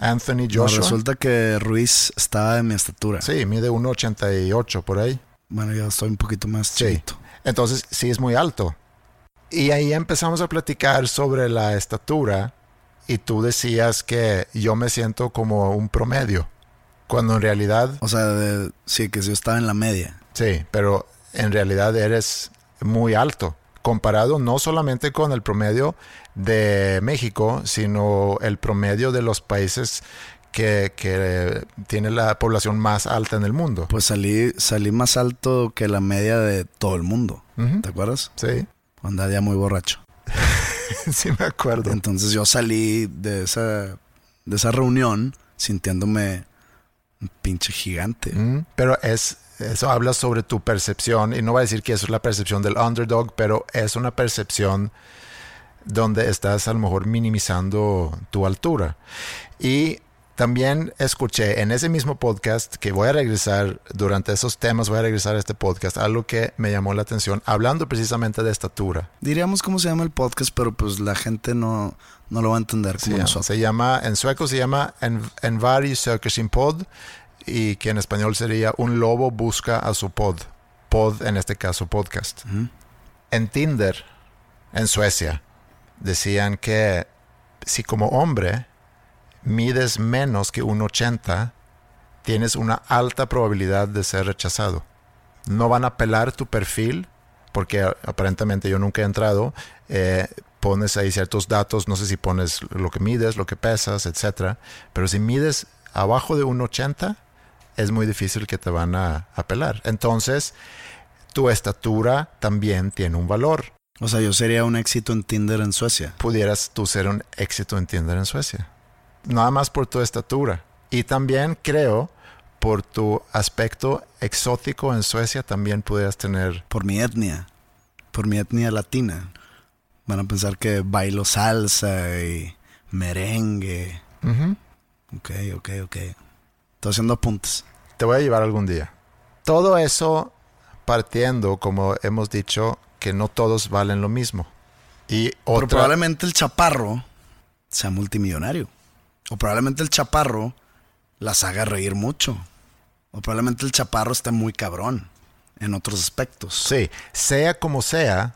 Anthony No, Joshua. resulta que Ruiz estaba de mi estatura. Sí, mide 1,88 por ahí. Bueno, yo estoy un poquito más Sí. chiquito. Entonces, sí es muy alto. Y ahí empezamos a platicar sobre la estatura y tú decías que yo me siento como un promedio, cuando en realidad, O sea, de- sí, que yo estaba en la media. sí, pero en realidad eres muy alto, comparado no solamente con el promedio de México, sino el promedio de los países que, que tiene la población más alta en el mundo. Pues salí, salí más alto que la media de todo el mundo. ¿Te acuerdas? Sí, Andaba ya muy borracho. <laughs> sí me acuerdo. Entonces yo salí de esa, de esa reunión sintiéndome un pinche gigante. Mm, Pero es eso habla sobre tu percepción y no va a decir que eso es la percepción del underdog, pero es una percepción donde estás a lo mejor minimizando tu altura. Y también escuché en ese mismo podcast que voy a regresar durante esos temas, voy a regresar a este podcast, algo que me llamó la atención, hablando precisamente de estatura. Diríamos cómo se llama el podcast, pero pues la gente no, no lo va a entender como llama, nosotros. se llama- en sueco se llama En, en pod y que en español sería Un lobo busca a su pod. Pod en este caso podcast. En Tinder, en Suecia, decían que si como hombre mides menos que 1,80, tienes una alta probabilidad de ser rechazado. No van a pelar tu perfil, porque aparentemente yo nunca he entrado. eh, pones ahí ciertos datos, no sé si pones lo que mides, lo que pesas, etcétera. Pero si mides abajo de 1,80, es muy difícil que te van a, a pelar. Entonces, tu estatura también tiene un valor. O sea, yo sería un éxito en Tinder en Suecia. Pudieras tú ser un éxito en Tinder en Suecia. Nada más por tu estatura. Y también creo, por tu aspecto exótico en Suecia, también pudieras tener... Por mi etnia, por mi etnia latina. Van a pensar que bailo salsa y merengue. Ujú. Ok, ok, ok. Estoy haciendo apuntes. Te voy a llevar algún día. Todo eso partiendo, como hemos dicho, que no todos valen lo mismo. Y Pero probablemente el chaparro sea multimillonario. O probablemente el chaparro las haga reír mucho. O probablemente el chaparro esté muy cabrón en otros aspectos. Sí, sea como sea,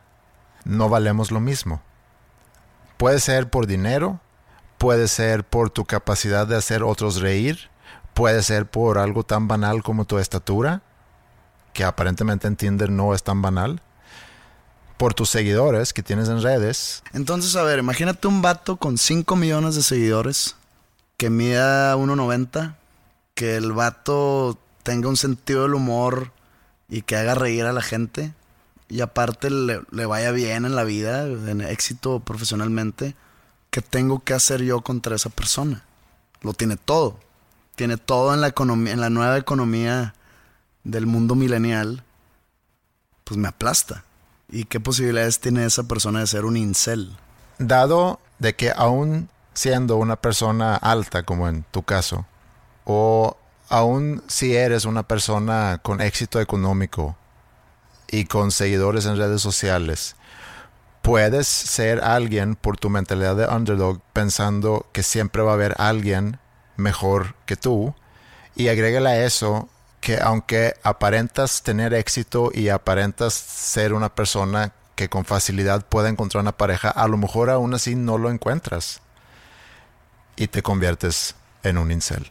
no valemos lo mismo. Puede ser por dinero, puede ser por tu capacidad de hacer otros reír, puede ser por algo tan banal como tu estatura, que aparentemente en Tinder no es tan banal, por tus seguidores que tienes en redes. Entonces, a ver, imagínate un vato con 5 millones de seguidores que mida 1.90, que el vato tenga un sentido del humor y que haga reír a la gente y aparte le, le vaya bien en la vida, en éxito profesionalmente. ¿Qué tengo que hacer yo contra esa persona? Lo tiene todo. Tiene todo en la en la nueva economía del mundo milenial. Pues me aplasta. ¿Y qué posibilidades tiene esa persona de ser un incel? Dado de que aún siendo una persona alta, como en tu caso, o aún si eres una persona con éxito económico y con seguidores en redes sociales, puedes ser alguien por tu mentalidad de underdog pensando que siempre va a haber alguien mejor que tú y agrégale a eso que aunque aparentas tener éxito y aparentas ser una persona que con facilidad puede encontrar una pareja, a lo mejor aún así no lo encuentras y te conviertes en un incel.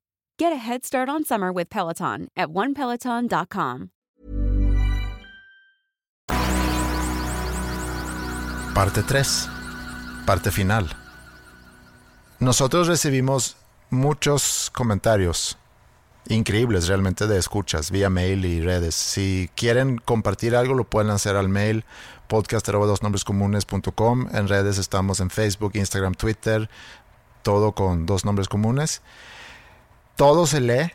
Get a head start on summer with Peloton at onepeloton.com. Parte 3. Parte final. Nosotros recibimos muchos comentarios increíbles realmente de escuchas vía mail y redes. Si quieren compartir algo lo pueden hacer al mail podcast@dosnombrescomunes.com. En redes estamos en Facebook, Instagram, Twitter, todo con dos nombres comunes. Todo se lee,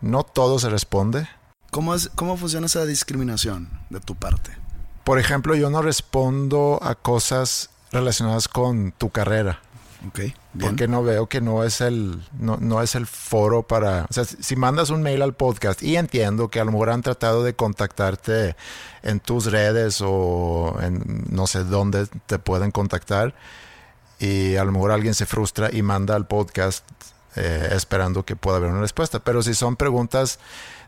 no todo se responde. ¿Cómo, es, ¿Cómo funciona esa discriminación de tu parte? Por ejemplo, yo no respondo a cosas relacionadas con tu carrera. Ok, bien. Porque no veo que no es el no, no es el foro para, o sea, si si mandas un mail al podcast y entiendo que a lo mejor han tratado de contactarte en tus redes o en no sé dónde te pueden contactar y a lo mejor alguien se frustra y manda al podcast eh, esperando que pueda haber una respuesta, pero si son preguntas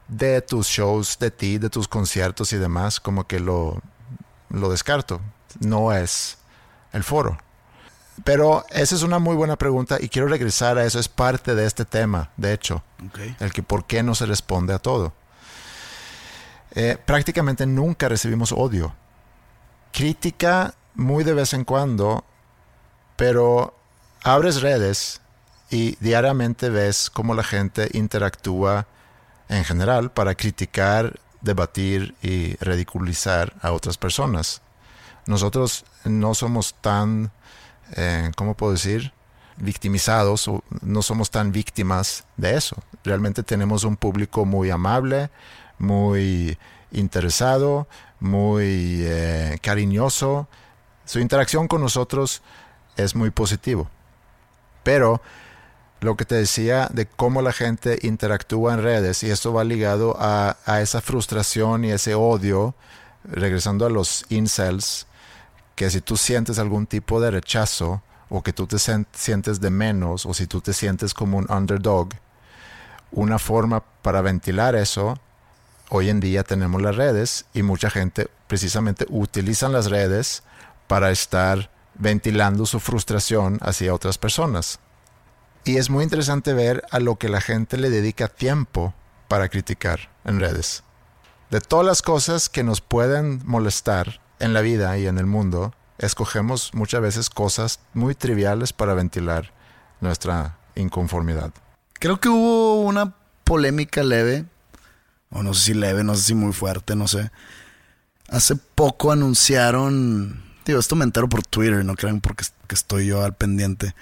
de tus shows, de ti, de tus conciertos y demás, como que lo lo descarto, no es el foro. Pero esa es una muy buena pregunta y quiero regresar a eso. Es parte de este tema, de hecho, el que por qué no se responde a todo. Eh, prácticamente nunca recibimos odio. Crítica muy de vez en cuando, pero abres redes y diariamente ves cómo la gente interactúa en general para criticar, debatir y ridiculizar a otras personas. Nosotros no somos tan eh, ¿cómo puedo decir? victimizados o no somos tan víctimas de eso. Realmente tenemos un público muy amable, muy interesado, muy eh, cariñoso. Su interacción con nosotros es muy positivo. Pero lo que te decía de cómo la gente interactúa en redes, y esto va ligado a, a esa frustración y ese odio, regresando a los incels, que si tú sientes algún tipo de rechazo o que tú te sientes de menos o si tú te sientes como un underdog, una forma para ventilar eso, hoy en día tenemos las redes y mucha gente precisamente utilizan las redes para estar ventilando su frustración hacia otras personas. Y es muy interesante ver a lo que la gente le dedica tiempo para criticar en redes. De todas las cosas que nos pueden molestar en la vida y en el mundo, escogemos muchas veces cosas muy triviales para ventilar nuestra inconformidad. Creo que hubo una polémica leve, o no sé si leve, no sé si muy fuerte, no sé. Hace poco anunciaron, digo, esto me entero por Twitter, no crean porque que estoy yo al pendiente.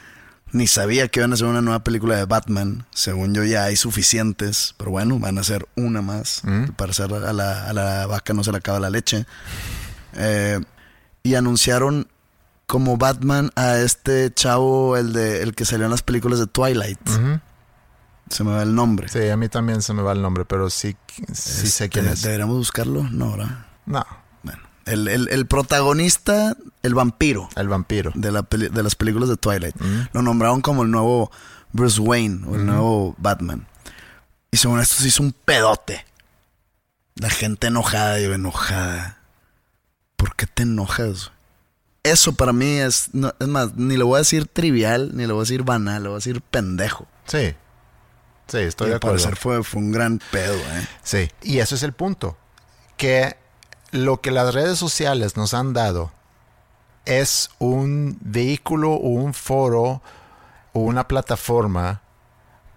Ni sabía que iban a hacer una nueva película de Batman. Según yo ya hay suficientes, pero bueno, van a hacer una más. Mm. Para hacer a la, a la vaca no se le acaba la leche. Eh, y anunciaron como Batman a este chavo, el de el que salió en las películas de Twilight. Se me va el nombre. Sí, a mí también se me va el nombre, pero sí, sí sé quién Este, es. ¿Deberíamos buscarlo? No, ¿verdad? No. El, el- el protagonista, el vampiro el vampiro. de, la peli- de las películas de Twilight. Mm. Lo nombraron como el nuevo Bruce Wayne o el nuevo Batman. Y según esto se hizo un pedote. La gente enojada, yo enojada. ¿Por qué te enojas? Eso para mí es, no, es más, ni le voy a decir trivial, ni le voy a decir banal, le voy a decir pendejo. Sí. Sí, estoy Y de al acuerdo. parecer fue, fue un gran pedo, ¿eh? Sí, y eso es el punto. Que lo que las redes sociales nos han dado es un vehículo o un foro o una plataforma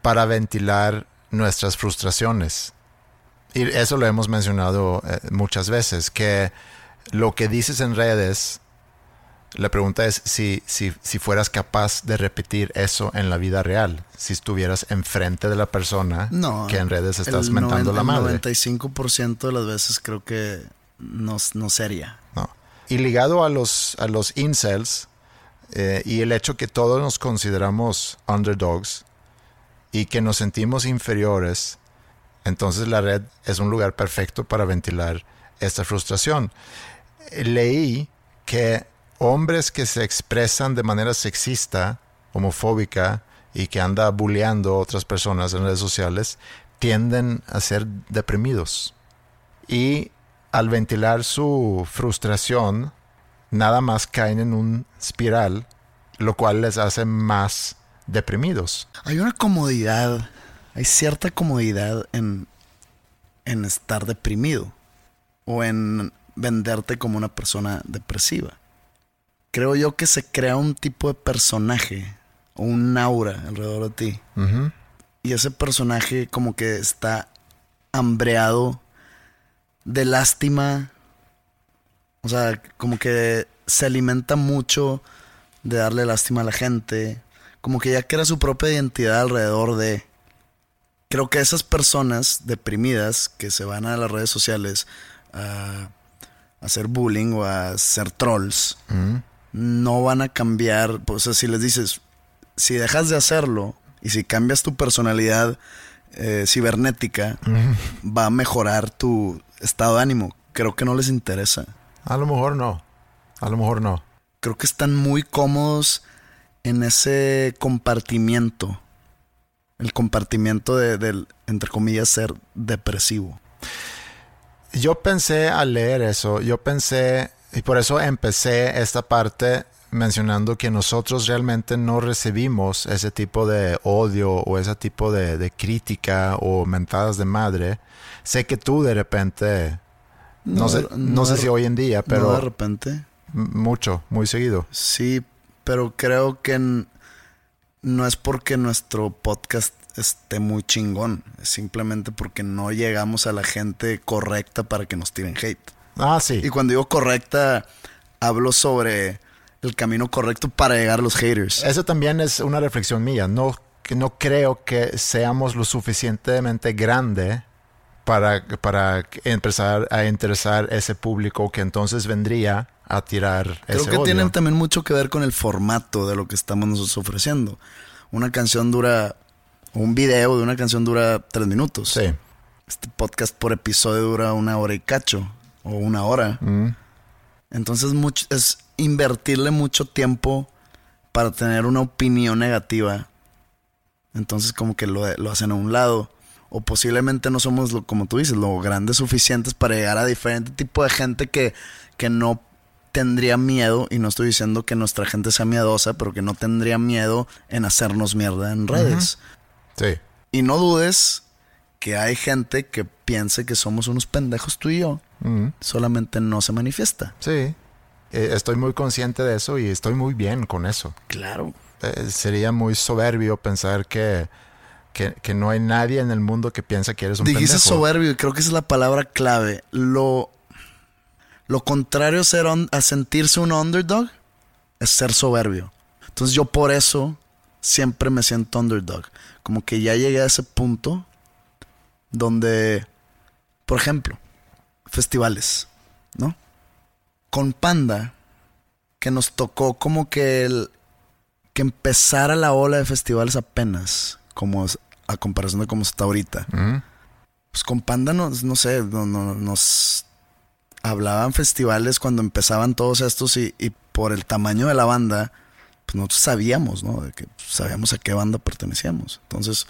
para ventilar nuestras frustraciones. Y eso lo hemos mencionado eh, muchas veces, que lo que dices en redes, la pregunta es si, si, si fueras capaz de repetir eso en la vida real, si estuvieras enfrente de la persona No. que en redes estás mentando la madre. El 95% de las veces creo que no, no. Y ligado a los, a los incels eh, y el hecho que todos nos consideramos underdogs y que nos sentimos inferiores, entonces la red es un lugar perfecto para ventilar esta frustración. Leí que hombres que se expresan de manera sexista, homofóbica y que anda bulleando a otras personas en redes sociales tienden a ser deprimidos. Y al ventilar su frustración, nada más caen en un espiral, lo cual les hace más deprimidos. Hay una comodidad, hay cierta comodidad en, en estar deprimido o en venderte como una persona depresiva. Creo yo que se crea un tipo de personaje o un aura alrededor de ti. Y ese personaje como que está hambreado de lástima. O sea, como que se alimenta mucho de darle lástima a la gente. Como que ya crea su propia identidad alrededor de... Creo que esas personas deprimidas que se van a las redes sociales a, hacer bullying o a hacer trolls, Ujú. no van a cambiar. O sea, si les dices, si dejas de hacerlo y si cambias tu personalidad eh, cibernética, va a mejorar tu estado de ánimo. Creo que no les interesa. A lo mejor no. A lo mejor no. Creo que están muy cómodos en ese compartimiento. El compartimiento de- del, entre comillas, ser depresivo. Yo pensé al leer eso, yo pensé, y por eso empecé esta parte mencionando que nosotros realmente no recibimos ese tipo de odio o ese tipo de, de crítica o mentadas de madre. Sé que tú de repente, no, sé, no sé si hoy en día, no pero de repente. mucho, muy seguido. Sí, pero creo que no es porque nuestro podcast esté muy chingón. Es simplemente porque no llegamos a la gente correcta para que nos tiren hate. Ah, sí. Y cuando digo correcta, hablo sobre el camino correcto para llegar a los haters. Eso también es una reflexión mía. No, no creo que seamos lo suficientemente grande para, para empezar a interesar ese público que entonces vendría a tirar Creo ese que odio. tienen también mucho que ver con el formato de lo que estamos nosotros ofreciendo. Una canción dura, un video de una canción dura tres minutos. Sí. Este podcast por episodio dura una hora y cacho, o una hora. Mm. Entonces mucho, es invertirle mucho tiempo para tener una opinión negativa. Entonces como que lo, lo hacen a un lado. O posiblemente no somos, lo, como tú dices, lo grandes suficientes para llegar a diferente tipo de gente que, que no tendría miedo, y no estoy diciendo que nuestra gente sea miedosa, pero que no tendría miedo en hacernos mierda en redes. Sí. Y no dudes que hay gente que piense que somos unos pendejos tú y yo, Ujú. solamente no se manifiesta. Sí. Eh, estoy muy consciente de eso y estoy muy bien con eso. Claro. Eh, sería muy soberbio pensar que, que, que no hay nadie en el mundo que piensa que eres un Dijiste pendejo. soberbio y creo que esa es la palabra clave. Lo, lo contrario a, ser a sentirse un underdog es ser soberbio. Entonces yo por eso siempre me siento underdog. Como que ya llegué a ese punto donde, por ejemplo, festivales, ¿no? Con Panda, que nos tocó como que el, que empezara la ola de festivales apenas, como es- a comparación de cómo está ahorita. Pues con Panda nos, no sé, no- no- nos hablaban festivales cuando empezaban todos estos y, y por el tamaño de la banda, pues nosotros sabíamos, ¿no? De que sabíamos a qué banda pertenecíamos. Entonces,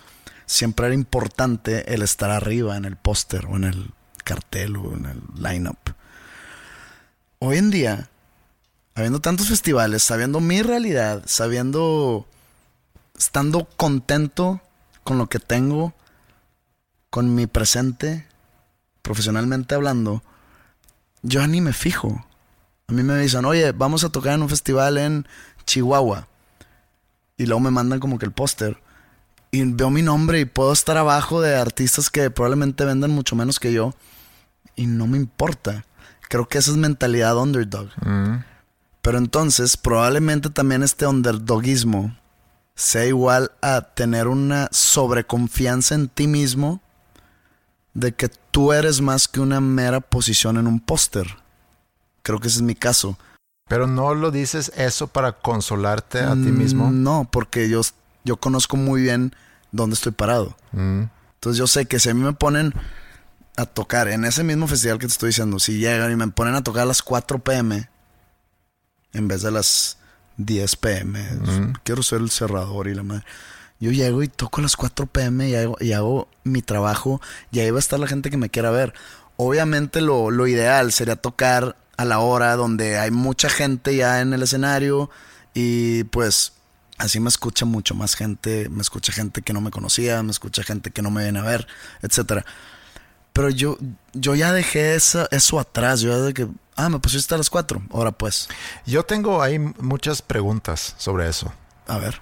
siempre era importante el estar arriba en el póster o en el cartel o en el lineup. Hoy en día, habiendo tantos festivales, sabiendo mi realidad, sabiendo, estando contento con lo que tengo, con mi presente, profesionalmente hablando, yo ni me fijo. A mí me dicen, oye, vamos a tocar en un festival en Chihuahua. Y luego me mandan como que el póster. Y veo mi nombre y puedo estar abajo de artistas que probablemente vendan mucho menos que yo. Y no me importa. Creo que esa es mentalidad underdog. Ujú. Pero entonces, probablemente también este underdogismo sea igual a tener una sobreconfianza en ti mismo de que tú eres más que una mera posición en un póster. Creo que ese es mi caso. Pero no lo dices eso para consolarte a ti mismo. Mm, No, porque yo, yo conozco muy bien dónde estoy parado. Mm. Entonces yo sé que si a mí me ponen a tocar en ese mismo festival que te estoy diciendo, si llegan y me ponen a tocar a las 4 pm en vez de las 10 pm, quiero ser el cerrador y la madre. Yo llego y toco a las 4 pm y hago, y hago mi trabajo y ahí va a estar la gente que me quiera ver. Obviamente lo, lo ideal sería tocar a la hora donde hay mucha gente ya en el escenario y pues así me escucha mucho más gente, me escucha gente que no me conocía, me escucha gente que no me viene a ver, etcétera. Pero yo, yo ya dejé esa- eso atrás, yo ya de que, ah, me pusiste a las 4, ahora pues, Yo tengo ahí muchas preguntas sobre eso. a ver.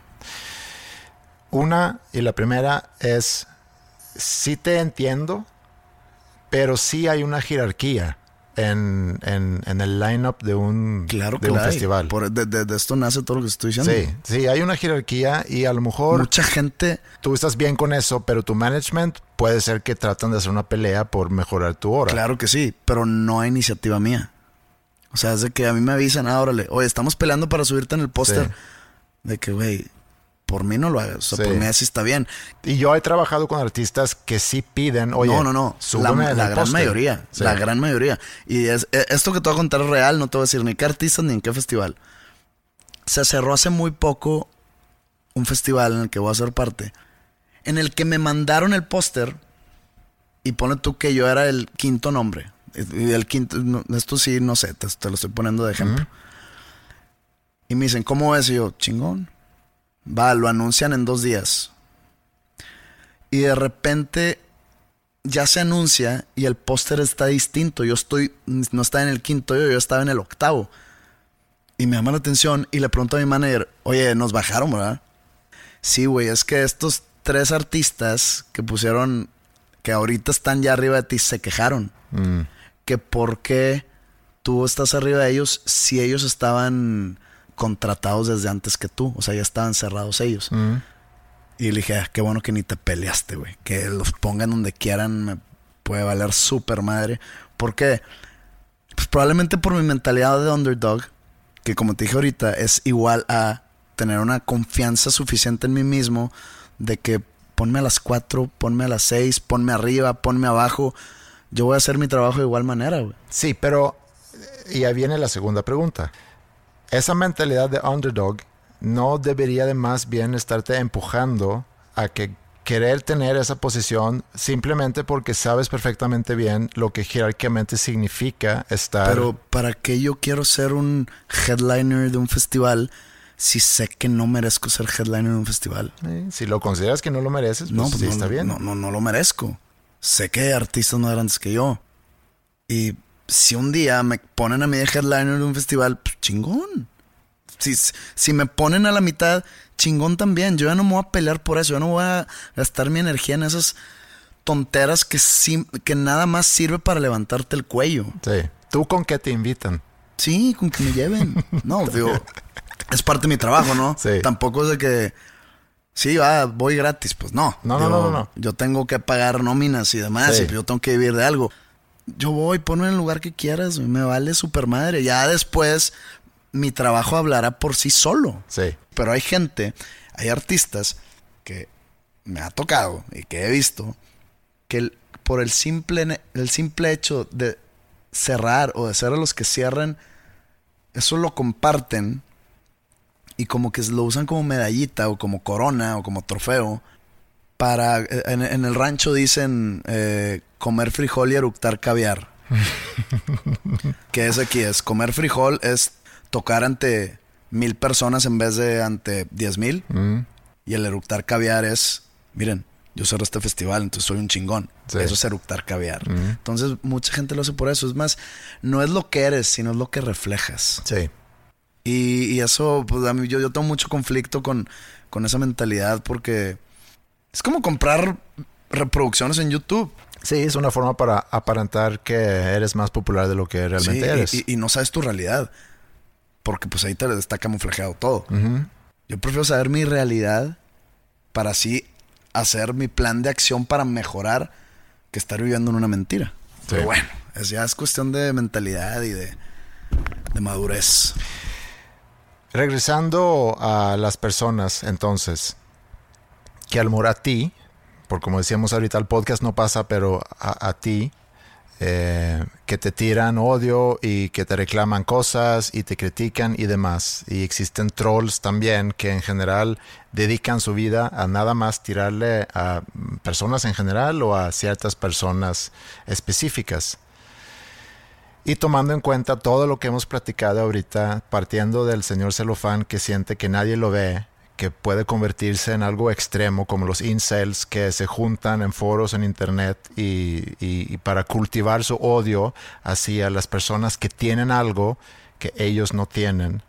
Una, y la primera es, sí te entiendo, pero sí hay una jerarquía en, en, en el lineup de un, Claro que de un festival. Por- de, de- de esto nace todo lo que estoy diciendo. Sí, sí, hay una jerarquía y a lo mejor Mucha gente, tú estás bien con eso, pero tu management puede ser que tratan de hacer una pelea por mejorar tu hora. claro que sí, pero no hay iniciativa mía. O sea, es de que a mí me avisan, ah, órale, oye, estamos peleando para subirte en el póster. Sí. De que, güey, por mí no lo hagas. O sea, Sí. por mí así está bien. Y yo he trabajado con artistas que sí piden, oye, no, no, no. La, la gran mayoría. Sí. La gran mayoría. Y es, e- esto que te voy a contar es real, no te voy a decir ni qué artistas ni en qué festival. Se cerró hace muy poco un festival en el que voy a ser parte. En el que me mandaron el póster. Y pone tú que yo era el quinto nombre. El quinto, esto sí, no sé, te, te lo estoy poniendo de ejemplo. Y me dicen, ¿cómo es? Y yo, chingón. Va, lo anuncian en dos días. Y de repente ya se anuncia y el póster está distinto. Yo estoy, no estaba en el quinto yo, yo estaba en el octavo. Y me llama la atención y le pregunto a mi manager, oye, nos bajaron, ¿verdad? Sí, güey, es que estos tres artistas que pusieron, que ahorita están ya arriba de ti, se quejaron. Mm. Que por qué tú estás arriba de ellos si ellos estaban contratados desde antes que tú. O sea, ya estaban cerrados ellos. Mm. Y le dije, "Ah, qué bueno que ni te peleaste, güey. Que los pongan donde quieran, me puede valer súper madre. ¿Por qué? Pues probablemente por mi mentalidad de underdog, que como te dije ahorita, es igual a tener una confianza suficiente en mí mismo de que ponme a las 4, ponme a las 6, ponme arriba, ponme abajo. Yo voy a hacer mi trabajo de igual manera, güey. Sí, pero eh, y ahí viene la segunda pregunta. Esa mentalidad de underdog no debería de más bien estarte empujando a que querer tener esa posición simplemente porque sabes perfectamente bien lo que jerárquicamente significa estar. Pero ¿para qué yo quiero ser un headliner de un festival si sé que no merezco ser headliner de un festival? Si lo consideras que no lo mereces, pues, no, pues sí no, está bien. No, no, no lo merezco. Sé que hay artistas más grandes que yo. Y si un día me ponen a mí de headliner de un festival, pues chingón. Si, si me ponen a la mitad, chingón también. Yo ya no me voy a pelear por eso. Yo no voy a gastar mi energía en esas tonteras que, sim- que nada más sirve para levantarte el cuello. Sí. ¿Tú con qué te invitan? Sí, con que me lleven. No, <laughs> digo, es parte de mi trabajo, ¿no? Sí. Tampoco es de que, sí, va, voy gratis. Pues no. No, no, no, no, no. Yo tengo que pagar nóminas y demás, Sí. y yo tengo que vivir de algo. Yo voy, ponme en el lugar que quieras, güey, me vale super madre. Ya después, mi trabajo hablará por sí solo. Sí. Pero hay gente, hay artistas que me ha tocado y que he visto que el- por el simple, el simple hecho de cerrar o de ser a los que cierren, eso lo comparten y como que lo usan como medallita o como corona o como trofeo. Para, en, en el rancho dicen eh, comer frijol y eructar caviar. <laughs> que es aquí, es comer frijol, es tocar ante mil personas en vez de ante diez mil. Mm, Y el eructar caviar es, miren, yo cerré este festival, entonces soy un chingón. Sí. Eso es eructar caviar. Ujú. Entonces mucha gente lo hace por eso. Es más, no es lo que eres, sino es lo que reflejas. Sí. Y, y eso, pues a mí yo, yo tengo mucho conflicto con, con esa mentalidad porque es como comprar reproducciones en YouTube. Sí, es una forma para aparentar que eres más popular de lo que realmente Sí, eres. Y, y no sabes tu realidad. Porque pues ahí te está camuflajeado todo. Yo prefiero saber mi realidad para así hacer mi plan de acción para mejorar que estar viviendo en una mentira. Pero bueno, es, ya es cuestión de mentalidad y de, de madurez. Regresando a las personas, entonces, que al ti, por como decíamos ahorita, el podcast no pasa, pero a, a ti, eh, que te tiran odio y que te reclaman cosas y te critican y demás. Y existen trolls también que en general dedican su vida a nada más tirarle a personas en general o a ciertas personas específicas. Y tomando en cuenta todo lo que hemos platicado ahorita, partiendo del señor celofán que siente que nadie lo ve, que puede convertirse en algo extremo, como los incels que se juntan en foros en internet y, y- para cultivar su odio hacia las personas que tienen algo que ellos no tienen.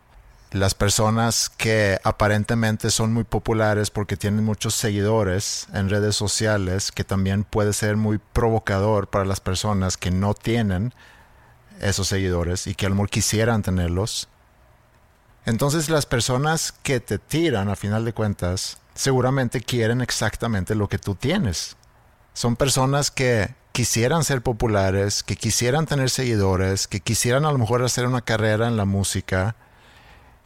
Las personas que aparentemente son muy populares porque tienen muchos seguidores en redes sociales, que también puede ser muy provocador para las personas que no tienen esos seguidores y que a lo mejor quisieran tenerlos. Entonces las personas que te tiran a final de cuentas seguramente quieren exactamente lo que tú tienes. Son personas que quisieran ser populares, que quisieran tener seguidores, que quisieran a lo mejor hacer una carrera en la música.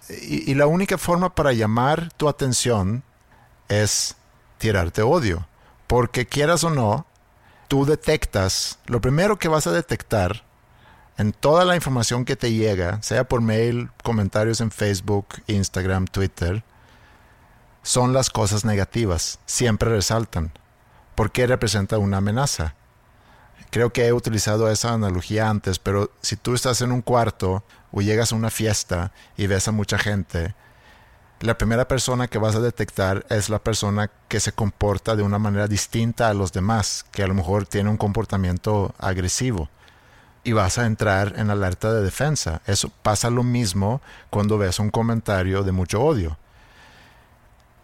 Y, y la única forma para llamar tu atención es tirarte odio. Porque quieras o no, tú detectas, lo primero que vas a detectar en toda la información que te llega, sea por mail, comentarios en Facebook, Instagram, Twitter, son las cosas negativas. Siempre resaltan. Porque representa una amenaza. Creo que he utilizado esa analogía antes, pero si tú estás en un cuarto o llegas a una fiesta y ves a mucha gente, la primera persona que vas a detectar es la persona que se comporta de una manera distinta a los demás, que a lo mejor tiene un comportamiento agresivo y vas a entrar en alerta de defensa. Eso pasa lo mismo cuando ves un comentario de mucho odio.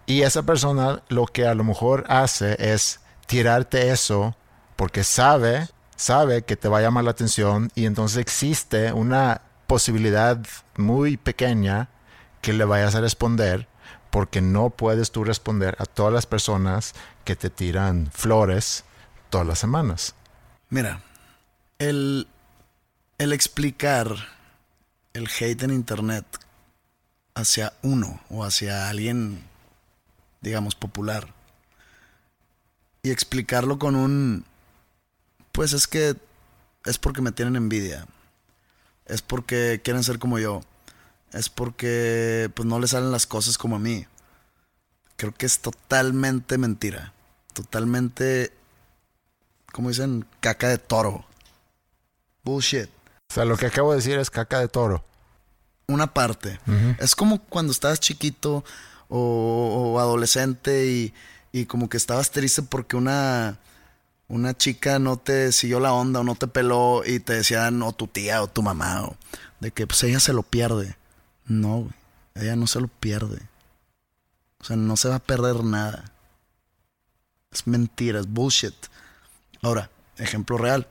Y esa persona lo que a lo mejor hace es tirarte eso porque sabe, sabe que te va a llamar la atención y entonces existe una posibilidad muy pequeña que le vayas a responder porque no puedes tú responder a todas las personas que te tiran flores todas las semanas. Mira, el, el explicar el hate en internet hacia uno o hacia alguien, digamos, popular, y explicarlo con un, pues es que es porque me tienen envidia, es porque quieren ser como yo, es porque pues no les salen las cosas como a mí. Creo que es totalmente mentira. totalmente, como dicen, caca de toro. Bullshit. O sea, lo que acabo de decir es caca de toro. Una parte. Es como cuando estabas chiquito o, o adolescente y, y como que estabas triste porque una, una chica no te siguió la onda o no te peló y te decían o tu tía o tu mamá o de que pues ella se lo pierde. No, güey. Ella no se lo pierde. O sea, no se va a perder nada. Es mentira, es bullshit. Ahora, ejemplo real.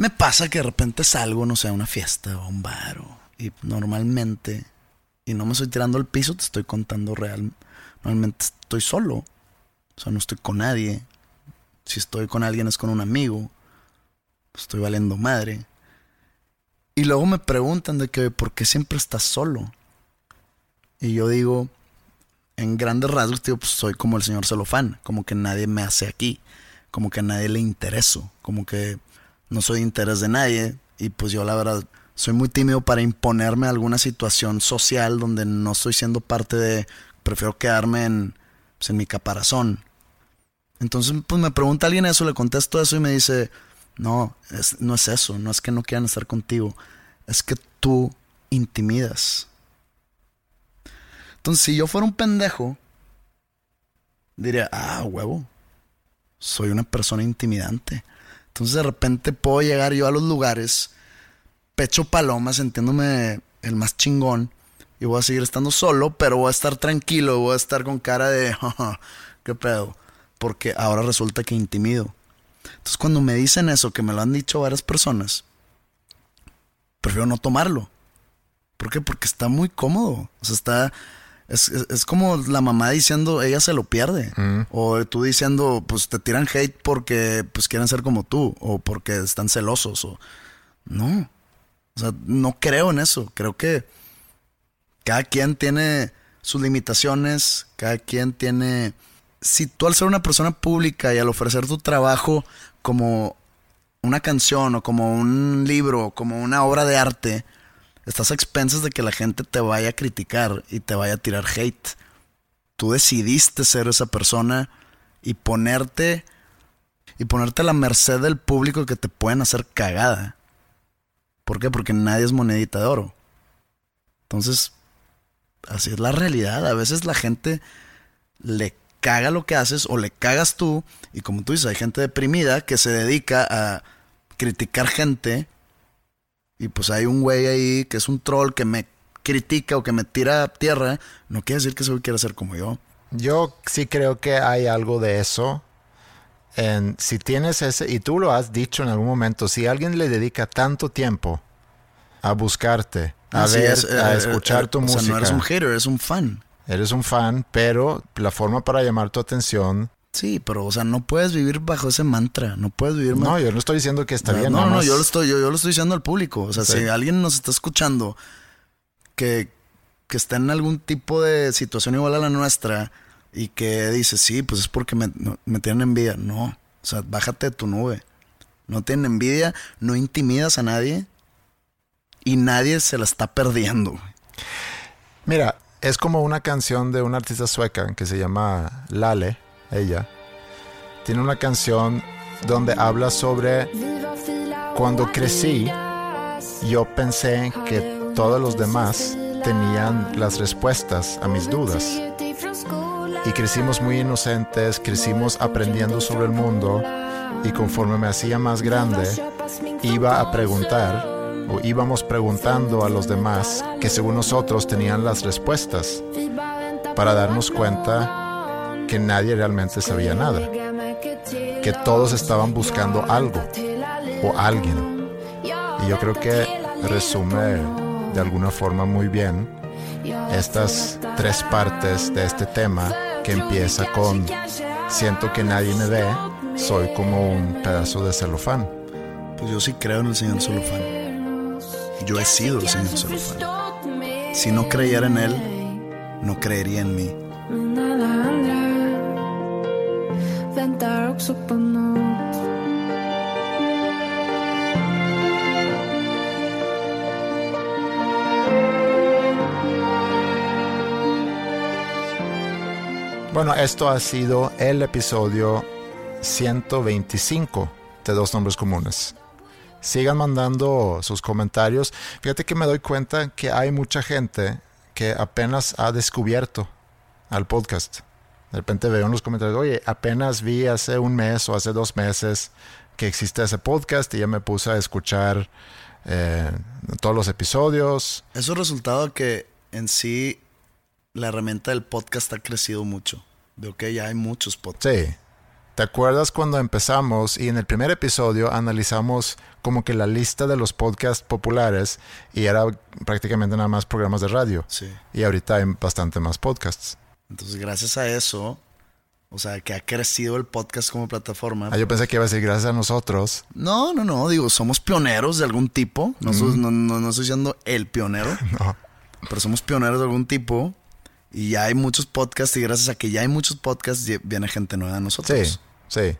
Me pasa que de repente salgo, no sé, a una fiesta o un bar o- y normalmente, y no me estoy tirando al piso, te estoy contando real. Normalmente estoy solo. O sea, no estoy con nadie. Si estoy con alguien es con un amigo. Estoy valiendo madre. Y luego me preguntan de que, ¿por qué siempre estás solo? Y yo digo, en grandes rasgos, tío, pues soy como el señor celofán, como que nadie me hace aquí, como que a nadie le intereso, como que no soy de interés de nadie y pues yo la verdad soy muy tímido para imponerme a alguna situación social donde no estoy siendo parte de, prefiero quedarme en, pues, en mi caparazón. Entonces, pues me pregunta alguien eso, le contesto eso y me dice, no, no es eso, no es que no quieran estar contigo, es que tú intimidas. Entonces, si yo fuera un pendejo, diría, ah, huevo, soy una persona intimidante. Entonces, de repente puedo llegar yo a los lugares, pecho paloma, sintiéndome el más chingón, y voy a seguir estando solo, pero voy a estar tranquilo, voy a estar con cara de, <laughs> "Jaja, ¿qué pedo? Porque ahora resulta que intimido. Entonces, cuando me dicen eso, que me lo han dicho varias personas, prefiero no tomarlo. ¿Por qué? Porque está muy cómodo. O sea, está. Es, es- es como la mamá diciendo, ella se lo pierde. O tú diciendo, pues te tiran hate porque pues quieren ser como tú. O porque están celosos. O. No. O sea, no creo en eso. Creo que cada quien tiene sus limitaciones. Cada quien tiene. Si tú al ser una persona pública y al ofrecer tu trabajo como una canción o como un libro o como una obra de arte, estás a expensas de que la gente te vaya a criticar y te vaya a tirar hate. Tú decidiste ser esa persona y ponerte y ponerte a la merced del público que te pueden hacer cagada. ¿Por qué? Porque nadie es monedita de oro. Entonces, así es la realidad. A veces la gente le caga lo que haces o le cagas tú. Y como tú dices, hay gente deprimida que se dedica a criticar gente. Y pues hay un güey ahí que es un troll que me critica o que me tira a tierra. No quiere decir que ese güey quiera ser como yo. Yo sí creo que hay algo de eso. En, si tienes ese, y tú lo has dicho en algún momento, si alguien le dedica tanto tiempo a buscarte, a Así ver, es, a eh, escuchar eh, tu o sea, música, no eres un hater, eres un fan. eres un fan, pero la forma para llamar tu atención, Sí, pero o sea, no puedes vivir bajo ese mantra. No puedes vivir no, yo no estoy diciendo que está no, bien. no, no, yo lo estoy, yo, yo lo estoy diciendo al público. O sea, Sí. si alguien nos está escuchando que, que está en algún tipo de situación igual a la nuestra y que dice, sí, pues es porque me, no- me tienen envidia. No, o sea, bájate de tu nube. No tienen envidia, no intimidas a nadie y nadie se la está perdiendo. Mira, es como una canción de una artista sueca que se llama Lale, ella. Tiene una canción donde habla sobre cuando crecí, yo pensé que todos los demás tenían las respuestas a mis dudas. Y crecimos muy inocentes, crecimos aprendiendo sobre el mundo y conforme me hacía más grande, iba a preguntar o íbamos preguntando a los demás que según nosotros tenían las respuestas para darnos cuenta que nadie realmente sabía nada, que todos estaban buscando algo o alguien. Y yo creo que resume de alguna forma muy bien estas tres partes de este tema que empieza con siento que nadie me ve, soy como un pedazo de celofán. Pues yo sí creo en el señor Solofán. Yo he sido el señor Solofán. Si no creyera en él, no creería en mí. Bueno, esto ha sido el episodio 125 de Dos Nombres Comunes. Sigan mandando sus comentarios. Fíjate que me doy cuenta que hay mucha gente que apenas ha descubierto al podcast. De repente veo en los comentarios, oye, apenas vi hace un mes o hace dos meses que existe ese podcast y ya me puse a escuchar eh, todos los episodios. Es un resultado que en sí la herramienta del podcast ha crecido mucho. Veo que ya hay muchos podcasts. Sí. ¿Te acuerdas cuando empezamos y en el primer episodio analizamos como que la lista de los podcasts populares y era prácticamente nada más programas de radio? Sí. Y ahorita hay bastante más podcasts. Entonces, gracias a eso, o sea, que ha crecido el podcast como plataforma. Ah, yo pensé que iba a decir gracias a nosotros. No, no, no, digo, somos pioneros de algún tipo. No, soy- no, no, no estoy siendo el pionero, <laughs> No. pero somos pioneros de algún tipo. Y ya hay muchos podcasts y gracias a que ya hay muchos podcasts viene gente nueva a nosotros. Sí, sí.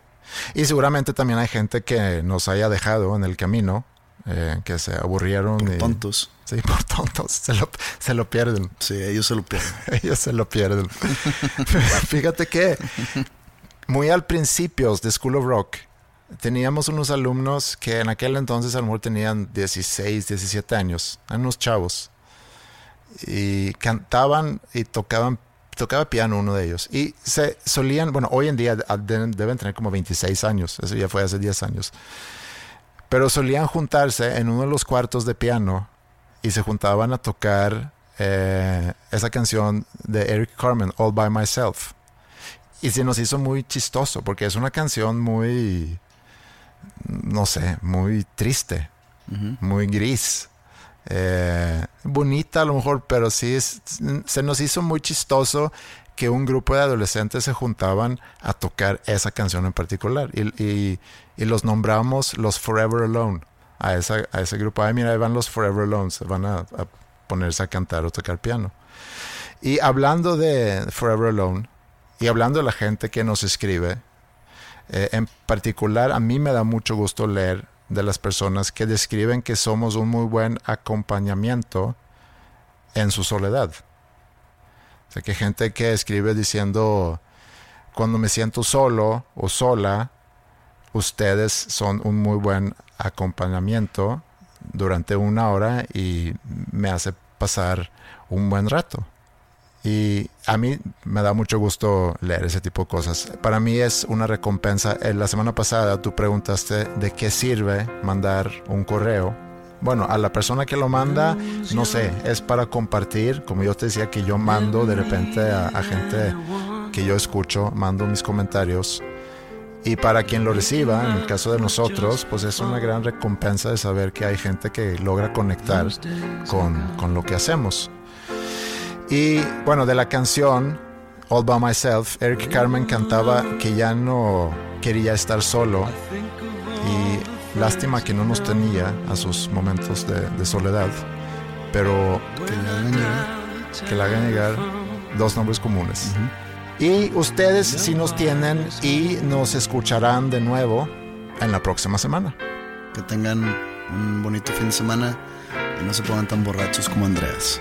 Y seguramente también hay gente que nos haya dejado en el camino, eh, que se aburrieron. Por y- tontos. Sí, <laughs> por tontos. Se lo, se lo pierden. Sí, ellos se lo pierden. <laughs> Ellos se lo pierden. <laughs> Fíjate que muy al principio de School of Rock teníamos unos alumnos que en aquel entonces a lo mejor tenían 16, 17 años, eran unos chavos. Y cantaban y tocaban, tocaba piano uno de ellos. Y se solían, bueno, hoy en día deben tener como 26 años, eso ya fue hace 10 años. Pero solían juntarse en uno de los cuartos de piano y se juntaban a tocar eh, esa canción de Eric Carmen, All by Myself. Y se nos hizo muy chistoso porque es una canción muy, no sé, muy triste, muy gris. Eh, bonita a lo mejor, pero sí es- se nos hizo muy chistoso que un grupo de adolescentes se juntaban a tocar esa canción en particular y, y- los nombramos los Forever Alone a, esa, a ese grupo. Ay, mira, ahí van los Forever Alone, se van a, a ponerse a cantar o tocar piano. Y hablando de Forever Alone y hablando de la gente que nos escribe, eh, en particular, a mí me da mucho gusto leer de las personas que describen que somos un muy buen acompañamiento en su soledad. O sea, que gente que escribe diciendo, cuando me siento solo o sola, ustedes son un muy buen acompañamiento durante una hora y me hace pasar un buen rato. Y a mí me da mucho gusto leer ese tipo de cosas. Para mí es una recompensa. Eh, La semana pasada tú preguntaste de qué sirve mandar un correo. Bueno, a la persona que lo manda, no sé, es para compartir. Como yo te decía que yo mando de repente a, a gente que yo escucho, mando mis comentarios. Y para quien lo reciba, en el caso de nosotros, pues es una gran recompensa de saber que hay gente que logra conectar con, con lo que hacemos. Y bueno, de la canción All By Myself, Eric Carmen cantaba que ya no quería estar solo y lástima que no nos tenía a sus momentos de, de soledad, pero Que le hagan llegar. que le hagan llegar dos nombres comunes. Y ustedes sí nos tienen y nos escucharán de nuevo en la próxima semana. Que tengan un bonito fin de semana y no se pongan tan borrachos como Andreas.